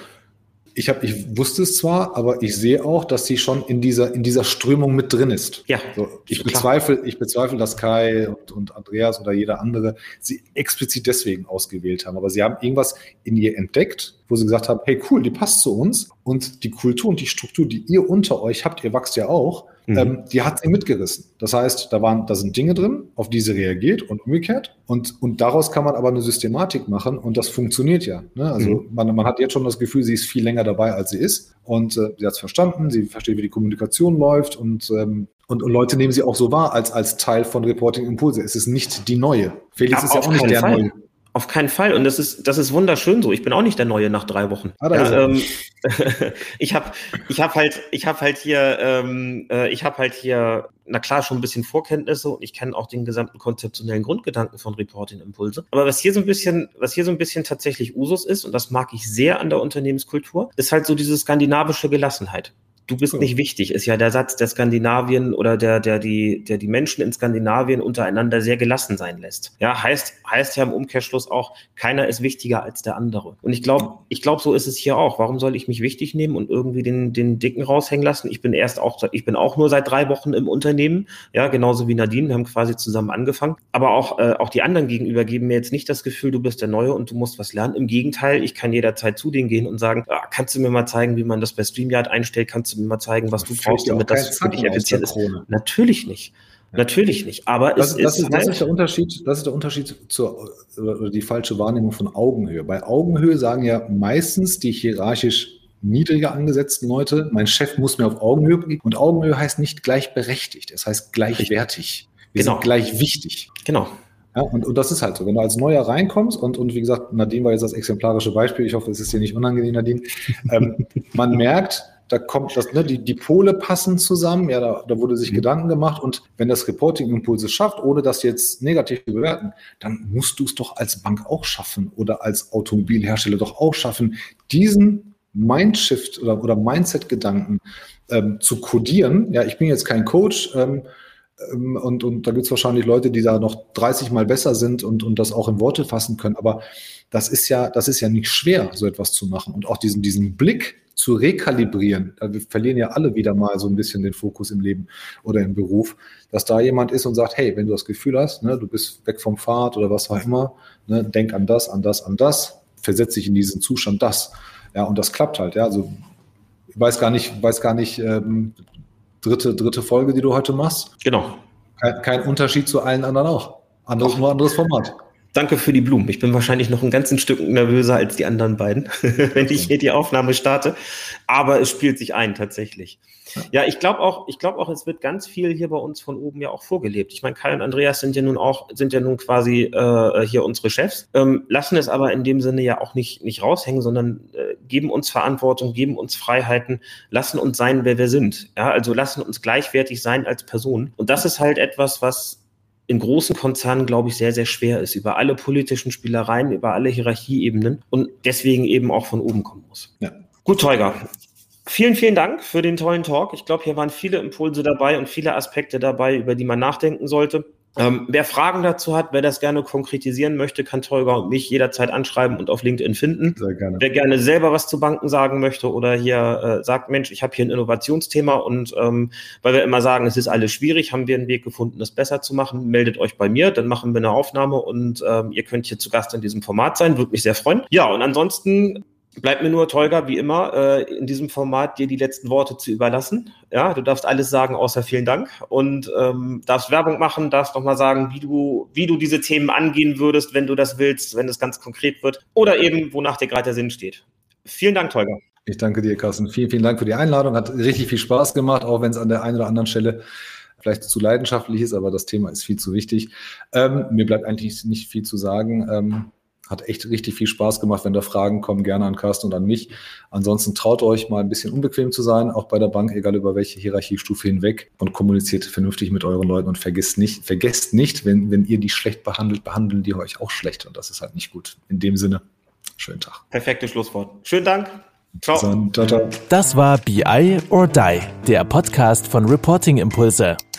[SPEAKER 2] ich, hab, ich wusste es zwar, aber ich sehe auch, dass sie schon in dieser, in dieser Strömung mit drin ist.
[SPEAKER 1] Ja.
[SPEAKER 2] So, ich, bezweifle, ich bezweifle, dass Kai und, und Andreas oder jeder andere sie explizit deswegen ausgewählt haben. Aber sie haben irgendwas in ihr entdeckt, wo sie gesagt haben, hey cool, die passt zu uns und die Kultur und die Struktur, die ihr unter euch habt, ihr wächst ja auch, mhm. ähm, die hat sie mitgerissen. Das heißt, da waren, da sind Dinge drin, auf die sie reagiert und umgekehrt. Und, und daraus kann man aber eine Systematik machen und das funktioniert ja. Ne? Also mhm. man, man hat jetzt schon das Gefühl, sie ist viel länger dabei, als sie ist. Und äh, sie hat es verstanden, sie versteht, wie die Kommunikation läuft und ähm, und, und, Leute nehmen sie auch so wahr als, als Teil von Reporting Impulse. Es ist nicht die neue.
[SPEAKER 1] Felix ja, ist ja auch nicht der Fall. neue. Auf keinen Fall. Und das ist, das ist wunderschön so. Ich bin auch nicht der Neue nach drei Wochen. Ah, ja, ähm, ich habe ich hab halt, ich habe halt hier, ähm, äh, ich habe halt hier, na klar, schon ein bisschen Vorkenntnisse und ich kenne auch den gesamten konzeptionellen Grundgedanken von Reporting Impulse. Aber was hier so ein bisschen, was hier so ein bisschen tatsächlich Usus ist, und das mag ich sehr an der Unternehmenskultur, ist halt so diese skandinavische Gelassenheit du bist nicht wichtig, ist ja der Satz, der Skandinavien oder der, der die, der die Menschen in Skandinavien untereinander sehr gelassen sein lässt. Ja, heißt, heißt ja im Umkehrschluss auch, keiner ist wichtiger als der andere. Und ich glaube, ich glaube, so ist es hier auch. Warum soll ich mich wichtig nehmen und irgendwie den, den Dicken raushängen lassen? Ich bin erst auch, ich bin auch nur seit drei Wochen im Unternehmen. Ja, genauso wie Nadine. Wir haben quasi zusammen angefangen. Aber auch, äh, auch die anderen gegenüber geben mir jetzt nicht das Gefühl, du bist der Neue und du musst was lernen. Im Gegenteil, ich kann jederzeit zu denen gehen und sagen, ah, kannst du mir mal zeigen, wie man das bei StreamYard einstellt? Kannst du mir mal zeigen, was du brauchst, damit das für dich effizient ist. Natürlich nicht. Ja. Natürlich nicht. Aber
[SPEAKER 2] das, es das ist, das halt ist der Unterschied. Das ist der Unterschied zur oder die falsche Wahrnehmung von Augenhöhe. Bei Augenhöhe sagen ja meistens die hierarchisch niedriger angesetzten Leute, mein Chef muss mir auf Augenhöhe bringen. Und Augenhöhe heißt nicht gleichberechtigt, es heißt gleichwertig. Wir genau. sind gleich wichtig.
[SPEAKER 1] Genau.
[SPEAKER 2] Ja, und, und das ist halt so. Wenn du als Neuer reinkommst und, und wie gesagt, Nadine war jetzt das exemplarische Beispiel, ich hoffe, es ist dir nicht unangenehm, Nadine, ähm, man merkt, da kommt das, ne, die, die Pole passen zusammen, ja, da, da wurde sich mhm. Gedanken gemacht und wenn das Reporting Impulse schafft, ohne das jetzt negativ zu bewerten, dann musst du es doch als Bank auch schaffen oder als Automobilhersteller doch auch schaffen, diesen Mindshift oder, oder Mindset-Gedanken ähm, zu kodieren. Ja, ich bin jetzt kein Coach, ähm, und, und da gibt es wahrscheinlich Leute, die da noch 30 Mal besser sind und, und das auch in Worte fassen können. Aber das ist ja, das ist ja nicht schwer, so etwas zu machen. Und auch diesen, diesen Blick zu rekalibrieren. Wir verlieren ja alle wieder mal so ein bisschen den Fokus im Leben oder im Beruf, dass da jemand ist und sagt, hey, wenn du das Gefühl hast, ne, du bist weg vom Pfad oder was auch immer, ne, denk an das, an das, an das, versetz dich in diesen Zustand, das. Ja, und das klappt halt. Ja, also ich weiß gar nicht, weiß gar nicht, ähm, dritte, dritte Folge, die du heute machst.
[SPEAKER 1] Genau.
[SPEAKER 2] Kein, kein Unterschied zu allen anderen auch. Anderes, nur anderes Format.
[SPEAKER 1] Danke für die Blumen. Ich bin wahrscheinlich noch ein ganzes Stück nervöser als die anderen beiden, wenn ich hier die Aufnahme starte. Aber es spielt sich ein, tatsächlich. Ja, ich glaube auch, ich glaube auch, es wird ganz viel hier bei uns von oben ja auch vorgelebt. Ich meine, Kai und Andreas sind ja nun auch, sind ja nun quasi äh, hier unsere Chefs, ähm, lassen es aber in dem Sinne ja auch nicht, nicht raushängen, sondern äh, geben uns Verantwortung, geben uns Freiheiten, lassen uns sein, wer wir sind. Ja, also lassen uns gleichwertig sein als Person. Und das ist halt etwas, was in großen Konzernen, glaube ich, sehr, sehr schwer ist, über alle politischen Spielereien, über alle Hierarchieebenen und deswegen eben auch von oben kommen muss. Ja. Gut, Teuger. Vielen, vielen Dank für den tollen Talk. Ich glaube, hier waren viele Impulse dabei und viele Aspekte dabei, über die man nachdenken sollte. Ähm, wer Fragen dazu hat, wer das gerne konkretisieren möchte, kann Tolga und mich jederzeit anschreiben und auf LinkedIn finden. Sehr gerne. Wer gerne selber was zu Banken sagen möchte oder hier äh, sagt, Mensch, ich habe hier ein Innovationsthema und ähm, weil wir immer sagen, es ist alles schwierig, haben wir einen Weg gefunden, das besser zu machen, meldet euch bei mir, dann machen wir eine Aufnahme und ähm, ihr könnt hier zu Gast in diesem Format sein, würde mich sehr freuen. Ja, und ansonsten Bleibt mir nur, Tolga, wie immer, äh, in diesem Format dir die letzten Worte zu überlassen. Ja, du darfst alles sagen, außer vielen Dank. Und ähm, darfst Werbung machen, darfst nochmal sagen, wie du, wie du diese Themen angehen würdest, wenn du das willst, wenn es ganz konkret wird. Oder eben, wonach dir gerade der Sinn steht. Vielen Dank, Tolga.
[SPEAKER 2] Ich danke dir, Carsten. Vielen, vielen Dank für die Einladung. Hat richtig viel Spaß gemacht, auch wenn es an der einen oder anderen Stelle vielleicht zu leidenschaftlich ist, aber das Thema ist viel zu wichtig. Ähm, mir bleibt eigentlich nicht viel zu sagen. Ähm, hat echt richtig viel Spaß gemacht. Wenn da Fragen kommen, gerne an Carsten und an mich. Ansonsten traut euch mal ein bisschen unbequem zu sein, auch bei der Bank, egal über welche Hierarchiestufe hinweg und kommuniziert vernünftig mit euren Leuten und vergesst nicht, vergesst nicht, wenn, wenn ihr die schlecht behandelt, behandeln die euch auch schlecht und das ist halt nicht gut. In dem Sinne, schönen Tag.
[SPEAKER 1] Perfektes Schlusswort. Schönen Dank.
[SPEAKER 3] Ciao. ciao, ciao. Das war BI or Die, der Podcast von Reporting Impulse.